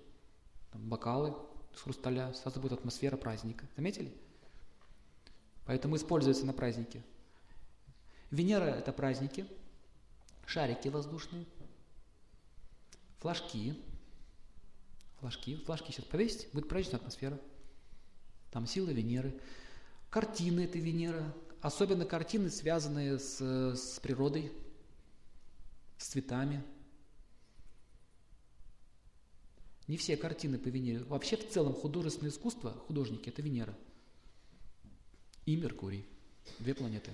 там, бокалы с хрусталя, сразу будет атмосфера праздника. Заметили? Поэтому используется на празднике. Венера – это праздники, шарики воздушные – флажки. Флажки. Флажки сейчас повесить, будет праздничная атмосфера. Там сила Венеры. Картины – это Венера. Особенно картины, связанные с, с природой, с цветами. Не все картины по Венере. Вообще в целом художественное искусство, художники – это Венера. И Меркурий. Две планеты.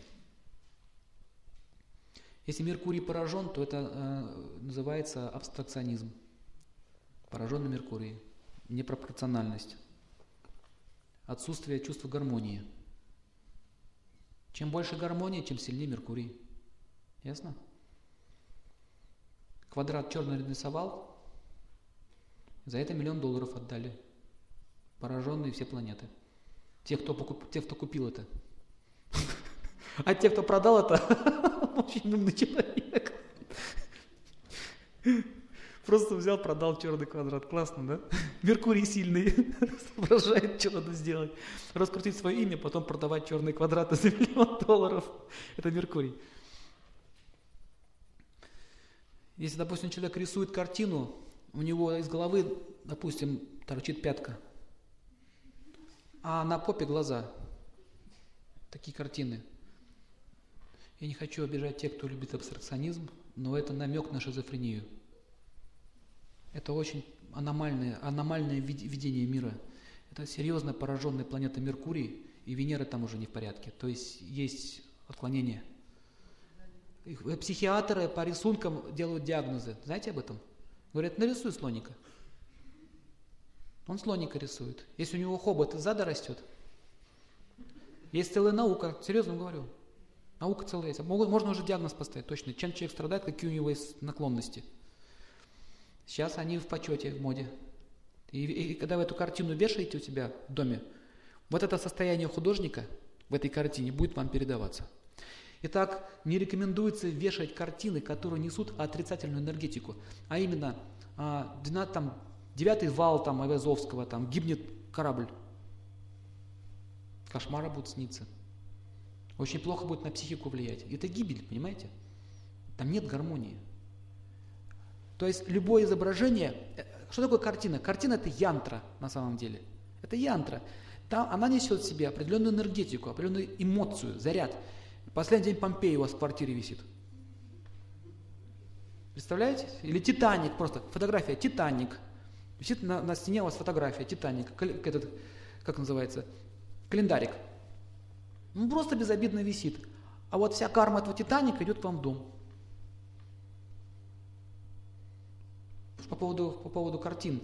Если Меркурий поражен, то это э, называется абстракционизм. Пораженный Меркурий. Непропорциональность. Отсутствие чувства гармонии. Чем больше гармонии, тем сильнее Меркурий. Ясно? Квадрат черный рисовал, за это миллион долларов отдали. Пораженные все планеты. Те, кто, покуп, те, кто купил это. [laughs] А те, кто продал это, [laughs] очень умный человек. Просто взял, продал черный квадрат. Классно, да? Меркурий сильный. [laughs] Соображает, что надо сделать. Раскрутить свое имя, потом продавать черные квадраты за миллион долларов. Это Меркурий. Если, допустим, человек рисует картину, у него из головы, допустим, торчит пятка, а на попе глаза. Такие картины. Я не хочу обижать тех, кто любит абстракционизм, но это намек на шизофрению. Это очень аномальное, аномальное видение мира. Это серьезно пораженная планета Меркурий, и Венера там уже не в порядке. То есть есть отклонение. Э, психиатры по рисункам делают диагнозы. Знаете об этом? Говорят, нарисуй слоника. Он слоника рисует. Если у него хобот зада растет, есть целая наука, серьезно говорю. Наука целая есть. Можно уже диагноз поставить точно, чем человек страдает, какие у него есть наклонности – Сейчас они в почете, в моде. И, и когда вы эту картину вешаете у себя в доме, вот это состояние художника в этой картине будет вам передаваться. Итак, не рекомендуется вешать картины, которые несут отрицательную энергетику, а именно а, там, девятый вал там, Айвазовского, там гибнет корабль. Кошмары будут сниться. Очень плохо будет на психику влиять. Это гибель, понимаете? Там нет гармонии. То есть любое изображение, э, что такое картина? Картина это янтра на самом деле. Это янтра. Там она несет в себе определенную энергетику, определенную эмоцию, заряд. Последний день Помпеи у вас в квартире висит. Представляете? Или Титаник просто. Фотография Титаник. Висит на, на стене у вас фотография Титаник. Этот, как называется? Календарик. Ну, просто безобидно висит. А вот вся карма этого Титаника идет к вам в дом. по поводу, по поводу картин.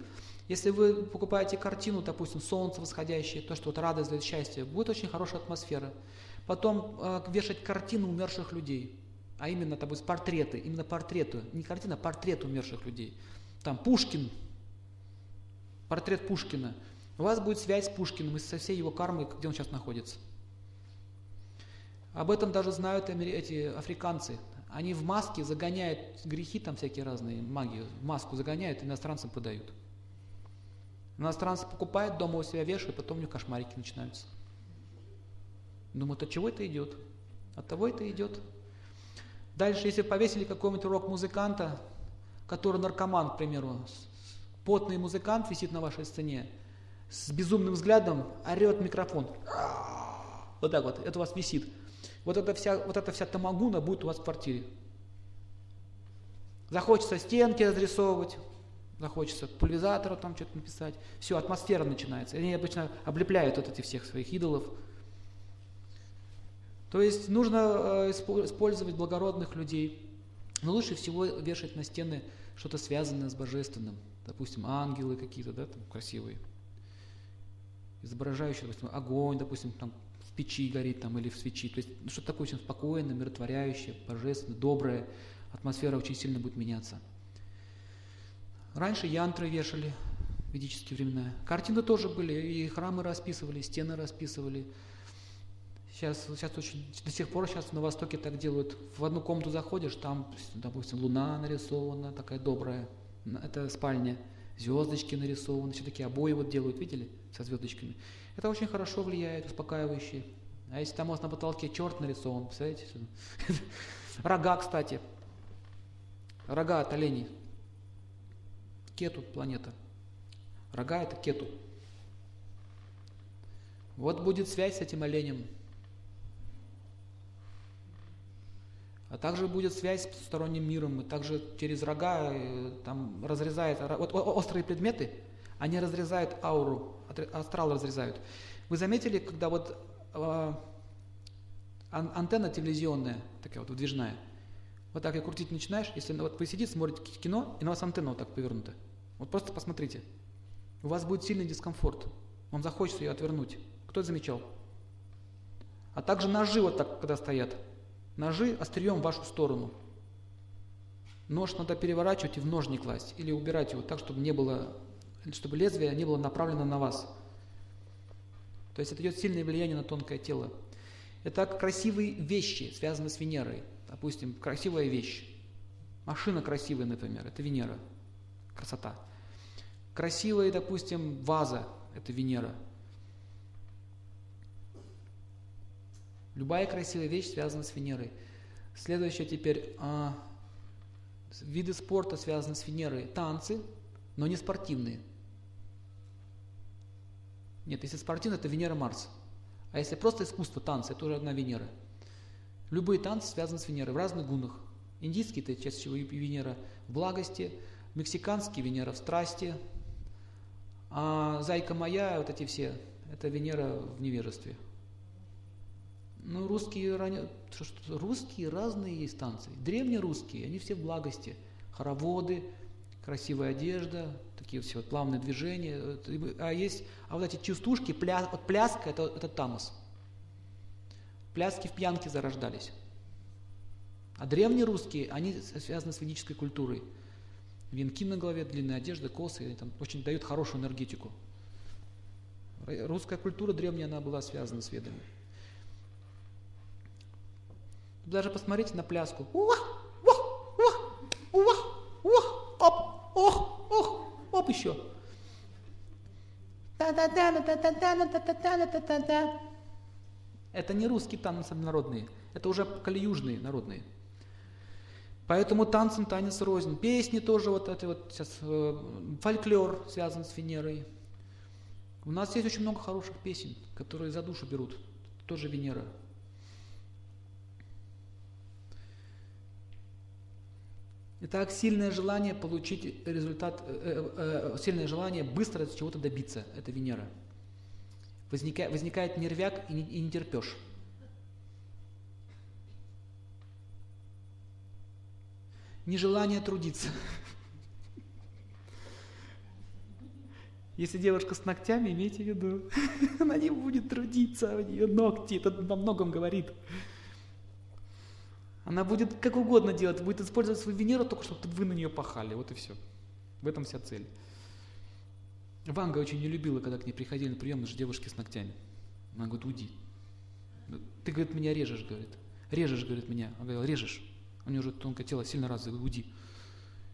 Если вы покупаете картину, допустим, солнце восходящее, то, что вот радость дает счастье, будет очень хорошая атмосфера. Потом э, вешать картины умерших людей, а именно, допустим, портреты, именно портреты, не картина, а портрет умерших людей. Там Пушкин, портрет Пушкина. У вас будет связь с Пушкиным и со всей его кармой, где он сейчас находится. Об этом даже знают эти африканцы. Они в маске загоняют грехи там всякие разные, магию, в маску загоняют, иностранцам продают. Иностранцы покупают, дома у себя вешают, потом у них кошмарики начинаются. Думают, от чего это идет? От того это идет. Дальше, если повесили какого-нибудь рок-музыканта, который наркоман, к примеру, потный музыкант висит на вашей сцене, с безумным взглядом орет микрофон. Вот так вот, это у вас висит. Вот эта вся, вот эта вся тамагуна будет у вас в квартире. Захочется стенки разрисовывать, захочется пульверизатора там что-то написать. Все, атмосфера начинается. Они обычно облепляют вот эти всех своих идолов. То есть нужно э, использовать благородных людей. Но лучше всего вешать на стены что-то связанное с божественным. Допустим, ангелы какие-то, да, там красивые. Изображающие, допустим, огонь, допустим, там печи горит там или в свечи. То есть ну, что-то такое очень спокойное, миротворяющее, божественное, доброе. Атмосфера очень сильно будет меняться. Раньше янтры вешали в ведические времена. Картины тоже были, и храмы расписывали, стены расписывали. Сейчас, сейчас очень, до сих пор сейчас на Востоке так делают. В одну комнату заходишь, там, допустим, луна нарисована, такая добрая, это спальня, звездочки нарисованы, все такие обои вот делают, видели, со звездочками. Это очень хорошо влияет, успокаивающе. А если там у вас на потолке черт нарисован, представляете? [laughs] Рога, кстати. Рога от оленей. Кету планета. Рога это кету. Вот будет связь с этим оленем. А также будет связь с потусторонним миром, и также через рога э, там разрезает, вот острые предметы, они разрезают ауру, астрал разрезают. Вы заметили, когда вот э, антенна телевизионная, такая вот выдвижная, вот так и крутить начинаешь, если вот вы сидите, смотрите кино, и на вас антенна вот так повернута. Вот просто посмотрите. У вас будет сильный дискомфорт. Вам захочется ее отвернуть. Кто это замечал? А также ножи вот так, когда стоят. Ножи острием в вашу сторону. Нож надо переворачивать и в нож не класть. Или убирать его так, чтобы не было чтобы лезвие не было направлено на вас. То есть это идет сильное влияние на тонкое тело. Это красивые вещи, связанные с Венерой. Допустим, красивая вещь. Машина красивая, например, это Венера. Красота. Красивая, допустим, ваза, это Венера. Любая красивая вещь связана с Венерой. Следующее теперь. А, виды спорта связаны с Венерой. Танцы, но не спортивные. Нет, если спортивно, это Венера-Марс. А если просто искусство, танцы, это уже одна Венера. Любые танцы связаны с Венерой в разных гунах. Индийский это чаще всего Венера в благости, мексиканский Венера в страсти, а зайка моя, вот эти все, это Венера в невежестве. Ну, русские, что, русские разные есть танцы. Древнерусские, они все в благости. Хороводы, красивая одежда, такие все вот плавные движения. А есть, а вот эти частушки, пля, вот пляска, это, это тамос. Пляски в пьянке зарождались. А древние русские, они связаны с ведической культурой. Венки на голове, длинная одежда, косы, они там очень дают хорошую энергетику. Русская культура древняя, она была связана с ведами. Даже посмотрите на пляску. Уах, уах, уах, уах, уах, оп, ох, ох, оп еще. Это не русские танцы народные, это уже калиюжные народные. Поэтому танцем танец рознь. Песни тоже вот это вот сейчас, э, фольклор связан с Венерой. У нас есть очень много хороших песен, которые за душу берут. Тоже Венера. Итак, сильное желание получить результат, э, э, э, сильное желание быстро чего-то добиться, это Венера. Возникает, возникает нервяк и не, и не терпешь. Нежелание трудиться. Если девушка с ногтями, имейте в виду, [laughs] она не будет трудиться, у нее ногти, это во многом говорит. Она будет как угодно делать, будет использовать свою Венеру только чтобы вы на нее пахали, вот и все. В этом вся цель. Ванга очень не любила, когда к ней приходили на прием даже девушки с ногтями. Она говорит, уйди. Ты, говорит, меня режешь, говорит. Режешь, говорит, меня. Она говорила, режешь. У нее уже тонкое тело сильно развито, уйди.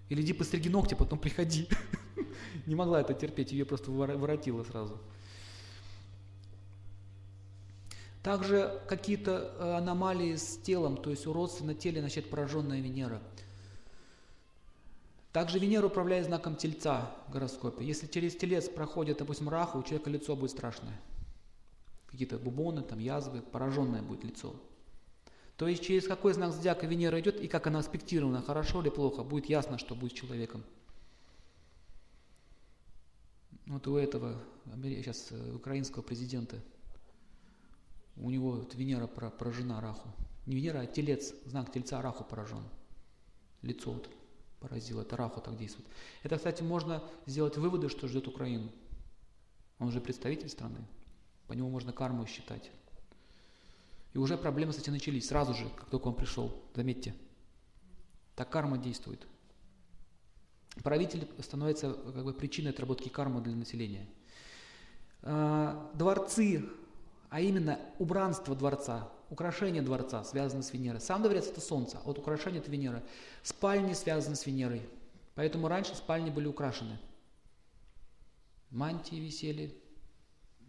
Или иди постриги ногти, потом приходи. [laughs] Не могла это терпеть, ее просто воротило сразу. Также какие-то э, аномалии с телом, то есть уродство на теле, значит пораженная Венера. Также Венера управляет знаком Тельца в гороскопе. Если через Телец проходит, допустим, Раху, у человека лицо будет страшное. Какие-то бубоны, там, язвы, пораженное будет лицо. То есть через какой знак зодиака Венера идет и как она аспектирована, хорошо или плохо, будет ясно, что будет человеком. Вот у этого сейчас э, украинского президента у него вот Венера поражена Раху. Не Венера, а телец, знак тельца Раху поражен. Лицо вот поразило, это Раху так действует. Это, кстати, можно сделать выводы, что ждет Украину. Он же представитель страны, по нему можно карму считать. И уже проблемы, кстати, начались сразу же, как только он пришел. Заметьте, так карма действует. Правитель становится как бы причиной отработки кармы для населения. А, дворцы а именно убранство дворца, украшение дворца связано с Венерой. Сам дворец это Солнце, а вот украшение это Венера. Спальни связаны с Венерой. Поэтому раньше спальни были украшены. Мантии висели.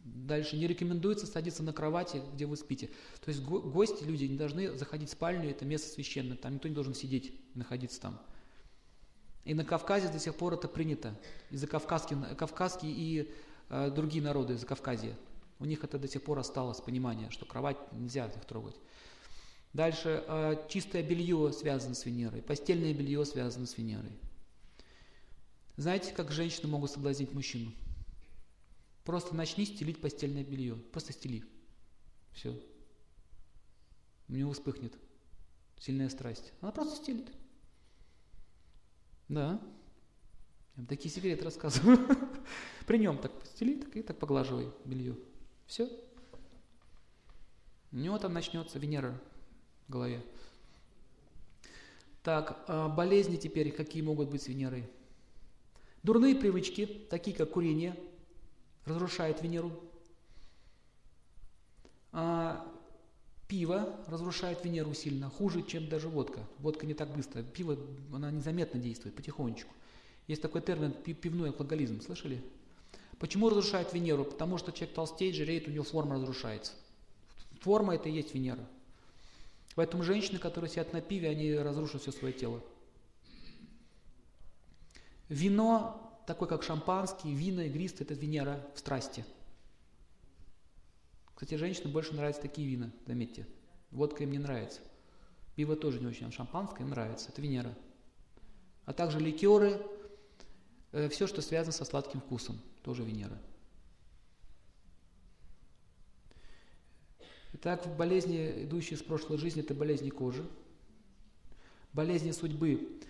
Дальше не рекомендуется садиться на кровати, где вы спите. То есть гости, люди не должны заходить в спальню, это место священное, там никто не должен сидеть, находиться там. И на Кавказе до сих пор это принято. И за кавказские, кавказские и э, другие народы из Кавказия. У них это до сих пор осталось понимание, что кровать нельзя их трогать. Дальше э, чистое белье связано с Венерой, постельное белье связано с Венерой. Знаете, как женщины могут соблазнить мужчину? Просто начни стелить постельное белье. Просто стели. Все. У него вспыхнет сильная страсть. Она просто стелит. Да. Я такие секреты рассказываю. [laughs] При нем так стели, так и так поглаживай белье. Все. У него там начнется Венера в голове. Так, а болезни теперь какие могут быть с Венерой? Дурные привычки, такие как курение, разрушает Венеру. А, Пиво разрушает Венеру сильно, хуже, чем даже водка. Водка не так быстро. Пиво, она незаметно действует, потихонечку. Есть такой термин пивной алкоголизм, слышали? Почему разрушает Венеру? Потому что человек толстеет, жиреет, у него форма разрушается. Форма это и есть Венера. Поэтому женщины, которые сидят на пиве, они разрушат все свое тело. Вино, такое как шампанский, вино, игристое, это Венера в страсти – кстати, женщинам больше нравятся такие вина, заметьте. Водка им не нравится. Пиво тоже не очень, а шампанское им нравится. Это Венера. А также ликеры, все, что связано со сладким вкусом, тоже Венера. Итак, болезни, идущие с прошлой жизни, это болезни кожи, болезни судьбы.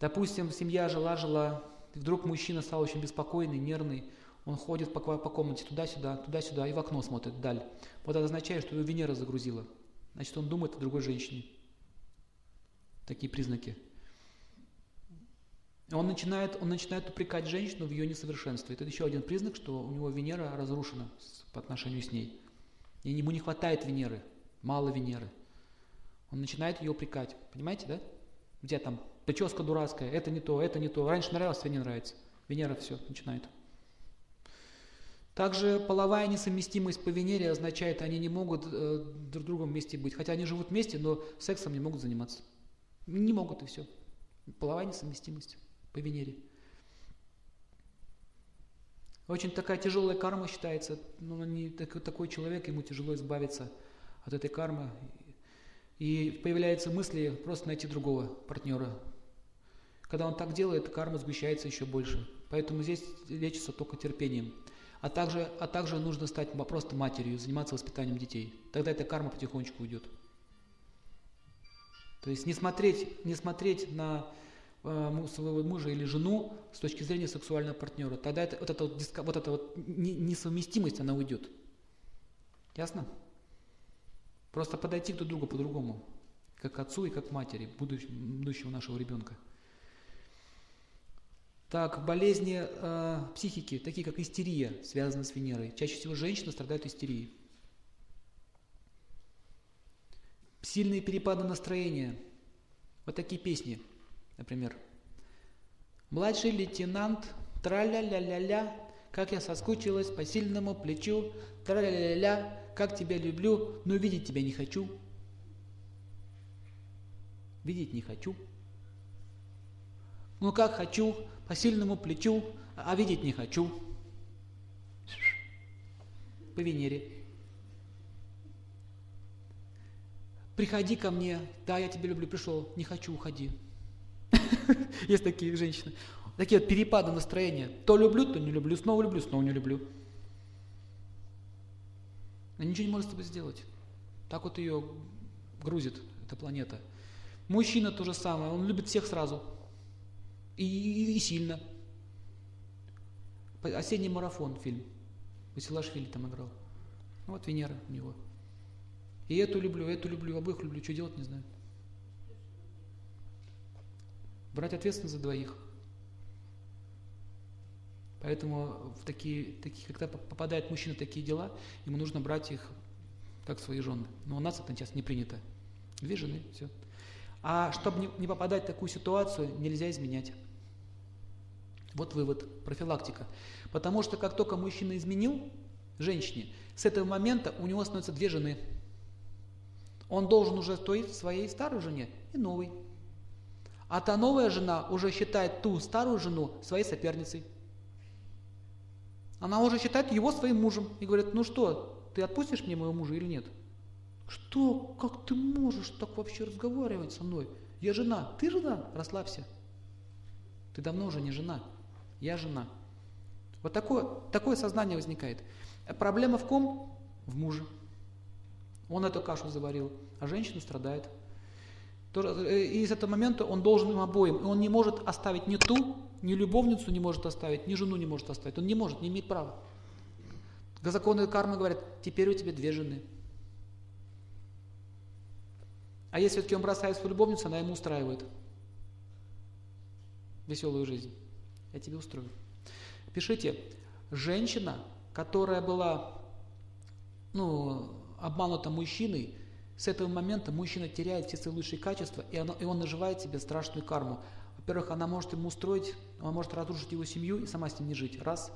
Допустим, семья жила-жила, вдруг мужчина стал очень беспокойный, нервный, он ходит по, по комнате туда-сюда, туда-сюда и в окно смотрит вдаль. Вот это означает, что его Венера загрузила. Значит, он думает о другой женщине. Такие признаки. Он начинает, он начинает упрекать женщину в ее несовершенстве. Это еще один признак, что у него Венера разрушена по отношению с ней. И ему не хватает Венеры, мало Венеры. Он начинает ее упрекать. Понимаете, да? Где там прическа дурацкая, это не то, это не то. Раньше нравилось, тебе не нравится. Венера все начинает. Также половая несовместимость по Венере означает, они не могут э, друг другом вместе быть. Хотя они живут вместе, но сексом не могут заниматься. Не могут и все. Половая несовместимость по Венере. Очень такая тяжелая карма считается. Ну, не, так, такой человек, ему тяжело избавиться от этой кармы. И появляются мысли просто найти другого партнера. Когда он так делает, карма сгущается еще больше. Поэтому здесь лечится только терпением. А также, а также нужно стать просто матерью, заниматься воспитанием детей. Тогда эта карма потихонечку уйдет. То есть не смотреть, не смотреть на своего мужа или жену с точки зрения сексуального партнера. Тогда это, вот эта вот, диска, вот, эта вот несовместимость, она уйдет. Ясно? Просто подойти друг к другу по-другому. Как отцу и как матери будущего нашего ребенка. Так, болезни э, психики, такие как истерия, связаны с Венерой. Чаще всего женщины страдают истерией. Сильные перепады настроения. Вот такие песни, например. Младший лейтенант, тра-ля-ля-ля-ля, как я соскучилась по сильному плечу, тра-ля-ля-ля, как тебя люблю, но видеть тебя не хочу. Видеть не хочу. Ну как хочу, по сильному плечу, а видеть не хочу. По Венере. Приходи ко мне, да, я тебя люблю, пришел, не хочу, уходи. [laughs] Есть такие женщины. Такие вот перепады настроения. То люблю, то не люблю, снова люблю, снова не люблю. Она ничего не может с тобой сделать. Так вот ее грузит эта планета. Мужчина то же самое, он любит всех сразу. И, и сильно. Осенний марафон фильм. Василашвили там играл. Ну, вот Венера у него. И эту люблю, эту люблю, обоих люблю. Что делать, не знаю. Брать ответственность за двоих. Поэтому в такие, такие, когда попадает мужчина в такие дела, ему нужно брать их как свои жены. Но у нас это сейчас не принято. Две жены, все. А чтобы не, попадать в такую ситуацию, нельзя изменять. Вот вывод, профилактика. Потому что как только мужчина изменил женщине, с этого момента у него становятся две жены. Он должен уже стоить своей старой жене и новой. А та новая жена уже считает ту старую жену своей соперницей. Она уже считает его своим мужем и говорит, ну что, ты отпустишь мне моего мужа или нет? Что? Как ты можешь так вообще разговаривать со мной? Я жена. Ты жена? Расслабься. Ты давно уже не жена я жена. Вот такое, такое сознание возникает. Проблема в ком? В муже. Он эту кашу заварил, а женщина страдает. Э, и с этого момента он должен им обоим. И он не может оставить ни ту, ни любовницу не может оставить, ни жену не может оставить. Он не может, не имеет права. Законы кармы говорят, теперь у тебя две жены. А если все-таки он бросает свою любовницу, она ему устраивает веселую жизнь. Я тебе устрою. Пишите, женщина, которая была ну, обманута мужчиной, С этого момента мужчина теряет все свои лучшие качества, и, оно, и он наживает себе страшную карму. Во-первых, она может ему устроить, она может разрушить его семью и сама с ним не жить. Раз.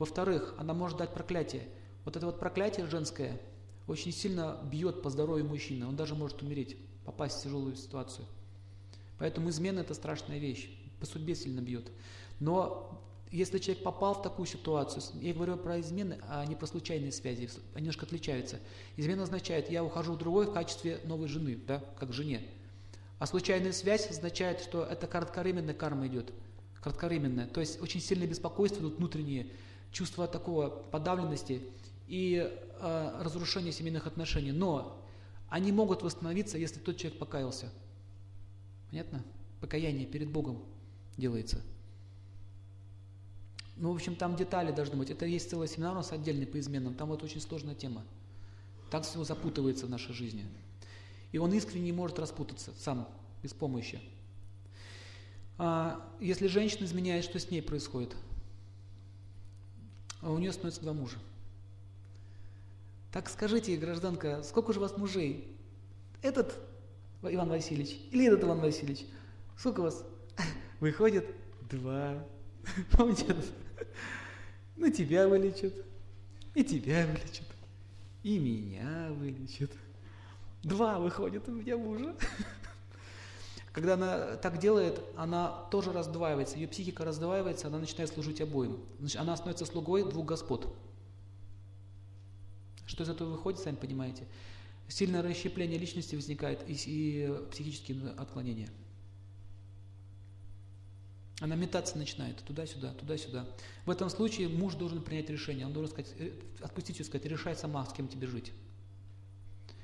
Во-вторых, она может дать проклятие. Вот это вот проклятие женское очень сильно бьет по здоровью мужчины. Он даже может умереть, попасть в тяжелую ситуацию. Поэтому измена это страшная вещь. По судьбе сильно бьет. Но если человек попал в такую ситуацию, я говорю про измены, а не про случайные связи, они немножко отличаются. Измена означает, я ухожу в другой в качестве новой жены, да, как жене. А случайная связь означает, что это кратковременная карма идет, кратковременная. То есть очень сильное беспокойство идут внутренние, чувство такого подавленности и э, разрушения семейных отношений. Но они могут восстановиться, если тот человек покаялся. Понятно? Покаяние перед Богом делается. Ну, в общем, там детали должны быть. Это есть целый семинар у нас отдельный по изменам. Там вот очень сложная тема. Так все запутывается в нашей жизни. И он искренне не может распутаться сам, без помощи. А если женщина изменяет, что с ней происходит? А у нее становится два мужа. Так скажите, гражданка, сколько же у вас мужей? Этот Иван Васильевич или этот Иван Васильевич? Сколько у вас? [laughs] Выходит два. [laughs] Помните? Ну, тебя вылечат, и тебя вылечат, и меня вылечат. Два выходит у меня мужа. Когда она так делает, она тоже раздваивается, ее психика раздваивается, она начинает служить обоим. Значит, она становится слугой двух господ. Что из этого выходит, сами понимаете? Сильное расщепление личности возникает и, и психические отклонения. Она метаться начинает туда-сюда, туда-сюда. В этом случае муж должен принять решение. Он должен сказать, э, отпустить ее, сказать, решай сама, с кем тебе жить.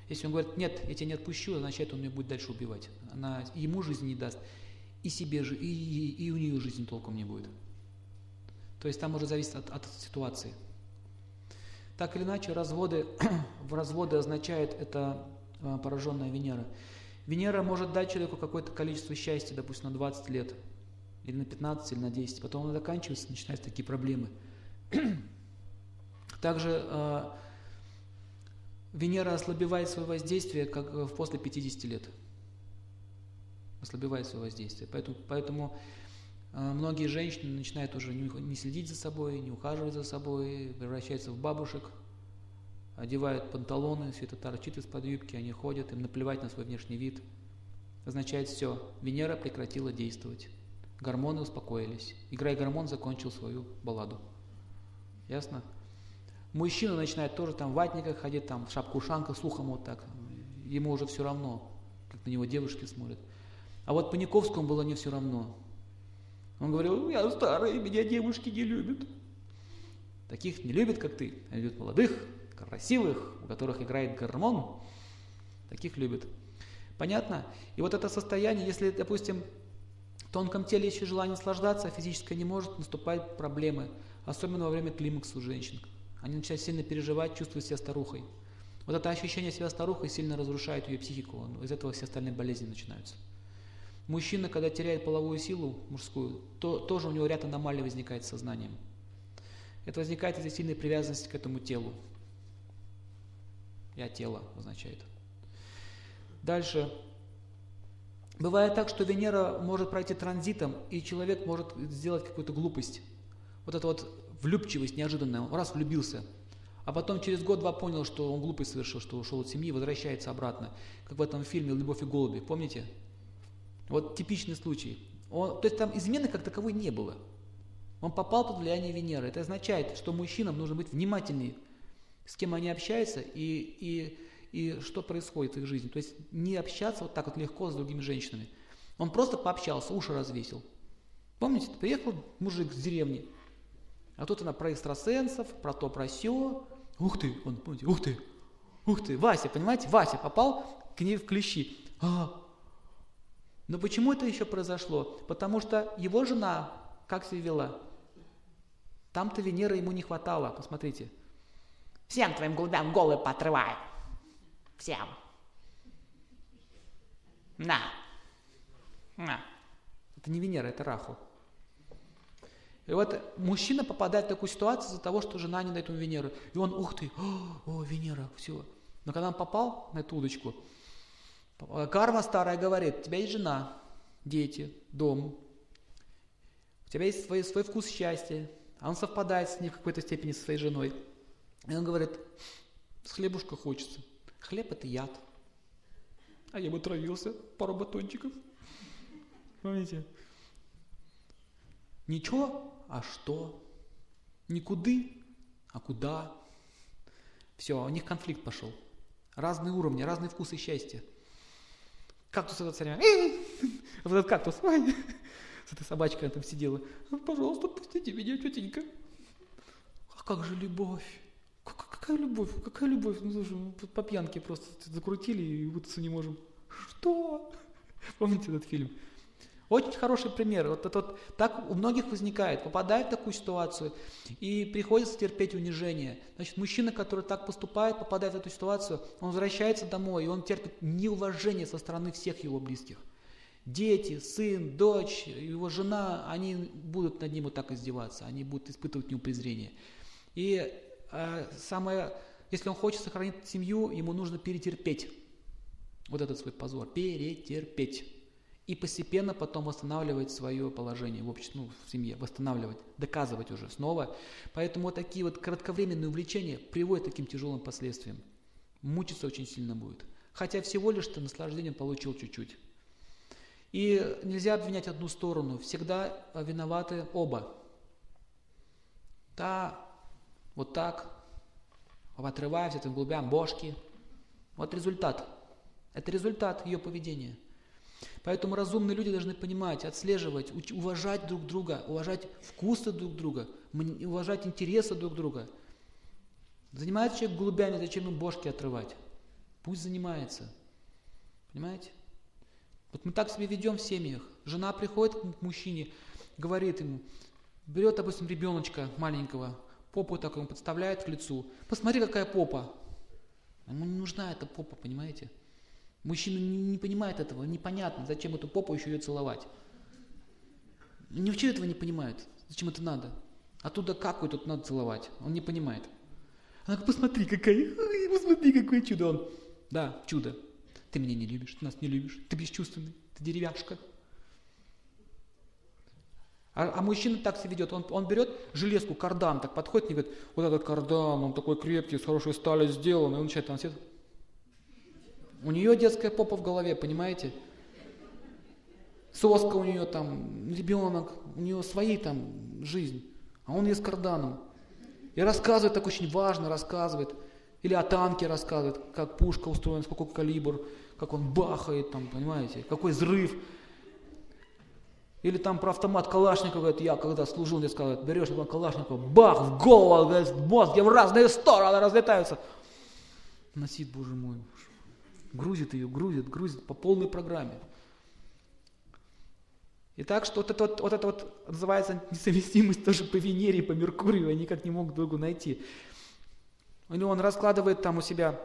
Если он говорит, нет, я тебя не отпущу, означает, он меня будет дальше убивать. Она ему жизни не даст, и себе же, и, и, и у нее жизни толком не будет. То есть там уже зависит от, от ситуации. Так или иначе, разводы, [clears throat] в разводы означает это э, пораженная Венера. Венера может дать человеку какое-то количество счастья, допустим, на 20 лет, или на 15, или на 10. Потом она заканчивается, начинаются такие проблемы. [clears throat] Также э, Венера ослабевает свое воздействие как э, после 50 лет. Ослабевает свое воздействие. Поэтому, поэтому э, многие женщины начинают уже не, не следить за собой, не ухаживать за собой, превращаются в бабушек, одевают панталоны, все это торчит из-под юбки, они ходят, им наплевать на свой внешний вид. Означает все, Венера прекратила действовать. Гормоны успокоились. Играй гормон закончил свою балладу. Ясно? Мужчина начинает тоже там в ватниках ходить, там в шапку-ушанках, слухом вот так. Ему уже все равно, как на него девушки смотрят. А вот Паниковскому было не все равно. Он говорил, я старый, меня девушки не любят. Таких не любят, как ты. Они любят молодых, красивых, у которых играет гормон. Таких любят. Понятно? И вот это состояние, если, допустим, в тонком теле еще желание наслаждаться, а физическое не может, наступают проблемы. Особенно во время климакса у женщин. Они начинают сильно переживать, чувствовать себя старухой. Вот это ощущение себя старухой сильно разрушает ее психику. Из этого все остальные болезни начинаются. Мужчина, когда теряет половую силу мужскую, то тоже у него ряд аномалий возникает с сознанием. Это возникает из-за сильной привязанности к этому телу. Я тело означает. Дальше. Бывает так, что Венера может пройти транзитом, и человек может сделать какую-то глупость. Вот это вот влюбчивость неожиданная, он раз влюбился, а потом через год-два понял, что он глупость совершил, что ушел от семьи, возвращается обратно, как в этом фильме «Любовь и голуби», помните? Вот типичный случай. Он, то есть там измены как таковой не было. Он попал под влияние Венеры. Это означает, что мужчинам нужно быть внимательнее, с кем они общаются и, и, и что происходит в их жизни. То есть не общаться вот так вот легко с другими женщинами. Он просто пообщался, уши развесил. Помните, приехал мужик с деревни, а тут она про экстрасенсов, про то, про сё. Ух ты, он, помните, ух ты, ух ты, Вася, понимаете, Вася попал к ней в клещи. А. Но почему это еще произошло? Потому что его жена как себя вела? Там-то Венеры ему не хватало, посмотрите. Всем твоим голубям головы поотрываю. Всем. На. На. Это не Венера, это Раху. И вот мужчина попадает в такую ситуацию из-за того, что жена не дает ему Венеру. И он, ух ты, о, о Венера, все. Но когда он попал на эту удочку, Карма старая говорит, у тебя есть жена, дети, дом, у тебя есть свой, свой вкус счастья, а он совпадает с ней в какой-то степени со своей женой. И он говорит, с хлебушка хочется. Хлеб это яд. А я бы травился, пару батончиков. Помните? Ничего, а что? Никуды, а куда? Все, у них конфликт пошел. Разные уровни, разные вкусы счастья. Кактус этот царя. [laughs] Вот этот кактус. Ой. [laughs] С этой собачкой она там сидела. Пожалуйста, пустите меня, тетенька. А как же любовь? Какая любовь? Какая любовь? Ну, слушай, мы по пьянке просто закрутили и вытаться не можем. Что? [laughs] Помните этот фильм? Очень хороший пример. Вот это вот так у многих возникает, попадает в такую ситуацию и приходится терпеть унижение. Значит, мужчина, который так поступает, попадает в эту ситуацию, он возвращается домой, и он терпит неуважение со стороны всех его близких. Дети, сын, дочь, его жена, они будут над ним вот так издеваться, они будут испытывать нему презрение. И самое, если он хочет сохранить семью, ему нужно перетерпеть вот этот свой позор, перетерпеть и постепенно потом восстанавливать свое положение в обществе, ну, в семье, восстанавливать, доказывать уже снова. Поэтому вот такие вот кратковременные увлечения приводят к таким тяжелым последствиям. Мучиться очень сильно будет. Хотя всего лишь ты наслаждение получил чуть-чуть. И нельзя обвинять одну сторону, всегда виноваты оба. Да, вот так, отрывая все это глубям бошки. Вот результат. Это результат ее поведения – Поэтому разумные люди должны понимать, отслеживать, уважать друг друга, уважать вкусы друг друга, уважать интересы друг друга. Занимается человек голубями, зачем ему бошки отрывать? Пусть занимается. Понимаете? Вот мы так себя ведем в семьях. Жена приходит к мужчине, говорит ему, берет, допустим, ребеночка маленького, попу так ему подставляет к лицу. Посмотри, какая попа. Ему не нужна эта попа, понимаете? Мужчина не, не понимает этого, непонятно, зачем эту попу еще ее целовать. Ничего этого не понимает, зачем это надо. Оттуда какую тут надо целовать, он не понимает. Она говорит, посмотри, какая, посмотри, какое чудо он. Да, чудо. Ты меня не любишь, ты нас не любишь, ты бесчувственный, ты деревяшка. А, а мужчина так себя ведет, он, он берет железку, кардан, так подходит и говорит, вот этот кардан, он такой крепкий, с хорошей стали сделан, и он начинает сидит, у нее детская попа в голове, понимаете? Соска у нее там, ребенок, у нее свои там жизнь, а он ей с карданом. И рассказывает так очень важно, рассказывает. Или о танке рассказывает, как пушка устроена, сколько калибр, как он бахает, там, понимаете, какой взрыв. Или там про автомат Калашникова, говорит, я когда служил, мне сказали, берешь автомат Калашникова, бах, в голову, говорит, мозги в разные стороны разлетаются. Носит, боже мой, Грузит ее, грузит, грузит по полной программе. Итак, что вот это вот, вот это вот называется несовместимость тоже по Венере, по Меркурию, они никак не могут другу найти. У него он раскладывает там у себя,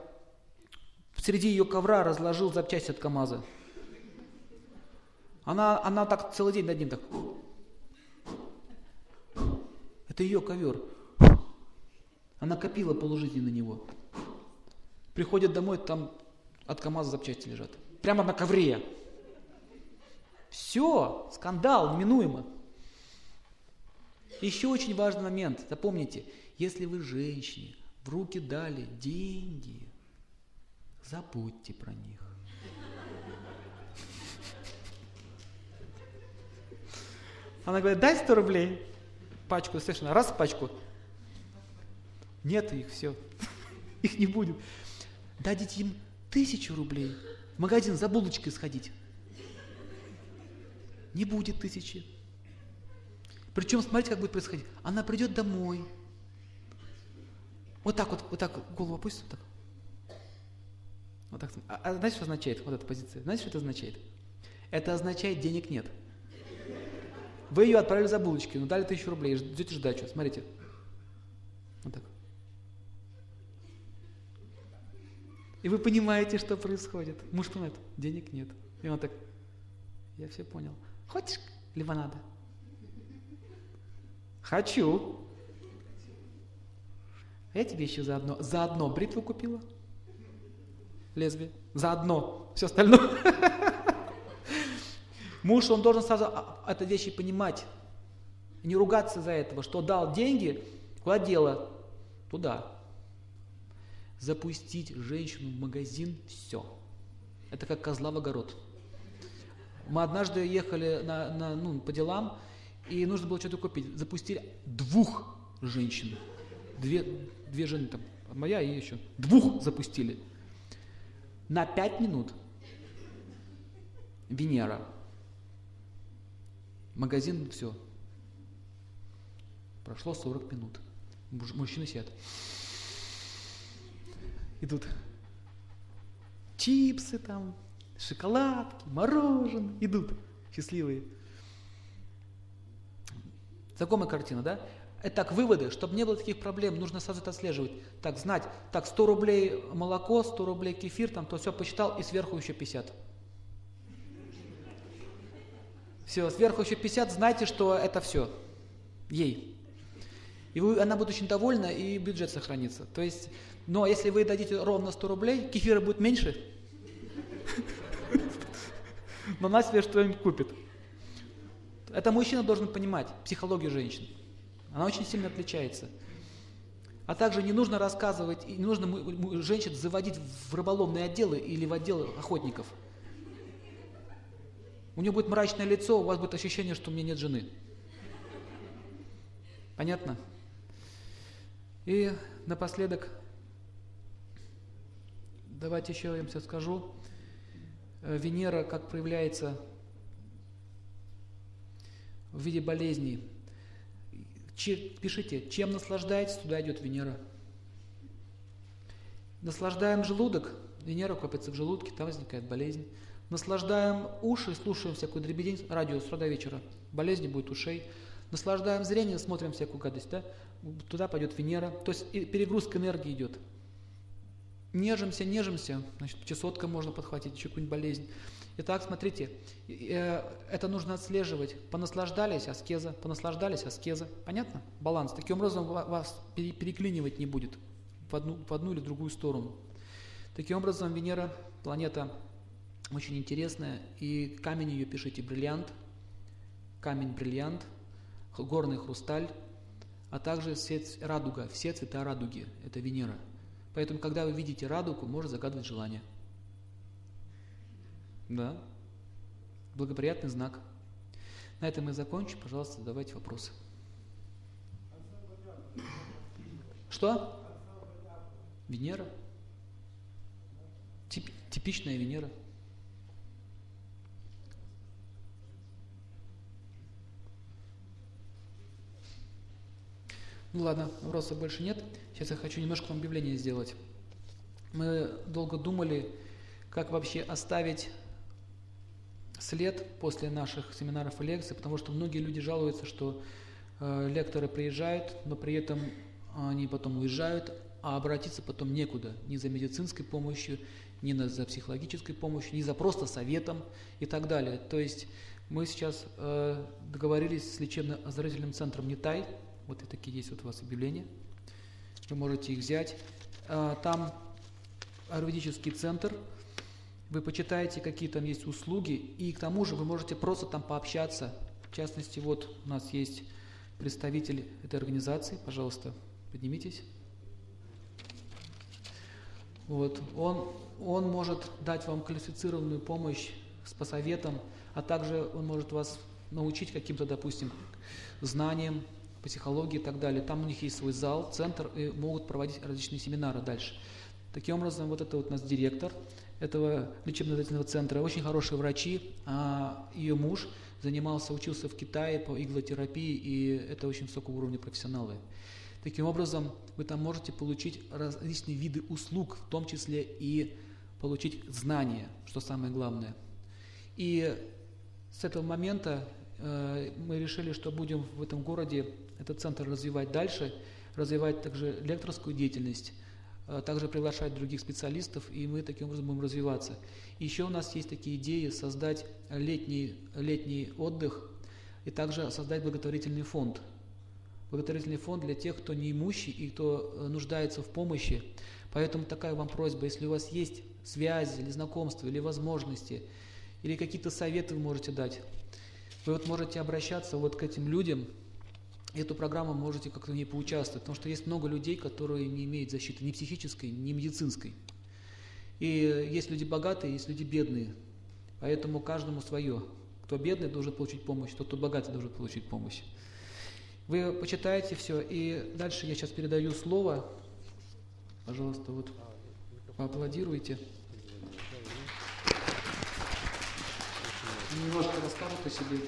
среди ее ковра разложил запчасти от КамАЗа. Она, она так целый день над ним так. Это ее ковер. Она копила полужизни на него. Приходит домой, там от КАМАЗа запчасти лежат. Прямо на ковре. Все, скандал неминуемо. Еще очень важный момент. Запомните, если вы женщине в руки дали деньги, забудьте про них. Она говорит, дай 100 рублей. Пачку, совершенно, раз пачку. Нет их, все. [laughs] Их не будет. Дадите им тысячу рублей, в магазин за булочкой сходить. Не будет тысячи. Причем, смотрите, как будет происходить. Она придет домой. Вот так вот, вот так голову опустит, вот так. Вот так. А, а знаете, что означает вот эта позиция? Знаете, что это означает? Это означает, денег нет. Вы ее отправили за булочки, но дали тысячу рублей, ждете ждачу. Смотрите. Вот так. И вы понимаете, что происходит. Муж понимает, денег нет. И он так, я все понял. Хочешь лимонада? Хочу. Я тебе еще заодно, заодно бритву купила. Лезвие. Заодно. все остальное. [laughs] Муж, он должен сразу это вещи понимать. Не ругаться за этого, что дал деньги, куда дело? Туда. Запустить женщину в магазин – все. Это как козла в огород. Мы однажды ехали на, на, ну, по делам, и нужно было что-то купить. Запустили двух женщин. Две, две жены там, моя и еще. Двух запустили. На пять минут. Венера. Магазин, все. Прошло 40 минут. Мужчины сидят. Идут чипсы там, шоколадки, мороженое. Идут счастливые. Знакомая картина, да? Итак, выводы. Чтобы не было таких проблем, нужно сразу это отслеживать. Так, знать. Так, 100 рублей молоко, 100 рублей кефир, там то все посчитал, и сверху еще 50. Все, сверху еще 50, знайте, что это все. Ей. И вы, она будет очень довольна, и бюджет сохранится. То есть, но если вы дадите ровно 100 рублей, кефира будет меньше, [laughs] но она себе что-нибудь купит. Это мужчина должен понимать психологию женщин. Она очень сильно отличается. А также не нужно рассказывать, не нужно женщин заводить в рыболовные отделы или в отделы охотников. У нее будет мрачное лицо, у вас будет ощущение, что у меня нет жены. Понятно? И напоследок, давайте еще я вам все скажу. Э, Венера как проявляется в виде болезней. Пишите, чем наслаждаетесь, туда идет Венера. Наслаждаем желудок, Венера копится в желудке, там возникает болезнь. Наслаждаем уши, слушаем всякую дребедень, радио с утра до вечера, болезни будет ушей. Наслаждаем зрение, смотрим всякую гадость, да? туда пойдет Венера. То есть перегрузка энергии идет. Нежимся, нежимся, значит, чесотка можно подхватить, еще какую-нибудь болезнь. Итак, смотрите, э, это нужно отслеживать. Понаслаждались аскеза, понаслаждались аскеза. Понятно? Баланс. Таким образом вас переклинивать не будет в одну, в одну или другую сторону. Таким образом, Венера, планета очень интересная, и камень ее пишите бриллиант, камень бриллиант, горный хрусталь, а также цвет радуга, все цвета радуги, это Венера. Поэтому, когда вы видите радугу, можно загадывать желание – да. Благоприятный знак. На этом мы закончим. Пожалуйста, задавайте вопросы. Что? Венера. Тип, типичная Венера. Ну ладно, вопросов больше нет. Сейчас я хочу немножко вам объявление сделать. Мы долго думали, как вообще оставить след после наших семинаров и лекций, потому что многие люди жалуются, что э, лекторы приезжают, но при этом они потом уезжают, а обратиться потом некуда, ни за медицинской помощью, ни за психологической помощью, ни за просто советом и так далее. То есть мы сейчас э, договорились с лечебно-оздоровительным центром Нетай, вот и такие есть вот у вас объявления, вы можете их взять. Э, там аюрведический центр – вы почитаете, какие там есть услуги, и к тому же вы можете просто там пообщаться. В частности, вот у нас есть представитель этой организации, пожалуйста, поднимитесь. Вот. Он, он может дать вам квалифицированную помощь с посоветом, а также он может вас научить каким-то, допустим, знаниям, психологии и так далее. Там у них есть свой зал, центр, и могут проводить различные семинары дальше. Таким образом, вот это вот у нас директор – этого лечебно-изолятельного центра, очень хорошие врачи, а ее муж занимался, учился в Китае по иглотерапии, и это очень высокого уровня профессионалы. Таким образом, вы там можете получить различные виды услуг, в том числе и получить знания, что самое главное. И с этого момента э, мы решили, что будем в этом городе этот центр развивать дальше, развивать также лекторскую деятельность, Э, также приглашать других специалистов, и мы таким образом будем развиваться. Еще у нас есть такие идеи создать летний, летний отдых и также создать благотворительный фонд. благотворительный фонд для тех, кто неимущий и кто э, нуждается в помощи. Поэтому такая вам просьба, если у вас есть связи или знакомства, или возможности, или какие-то советы вы можете дать, вы вот можете обращаться вот к этим людям, эту программу можете как-то в ней поучаствовать, потому что есть много людей, которые не имеют защиты ни психической, ни медицинской. И есть люди богатые, есть люди бедные. Поэтому каждому свое. Кто бедный, должен получить помощь, тот, кто богатый, должен получить помощь. Вы почитаете все, и дальше я сейчас передаю слово. Пожалуйста, вот поаплодируйте. Немножко расскажут о себе.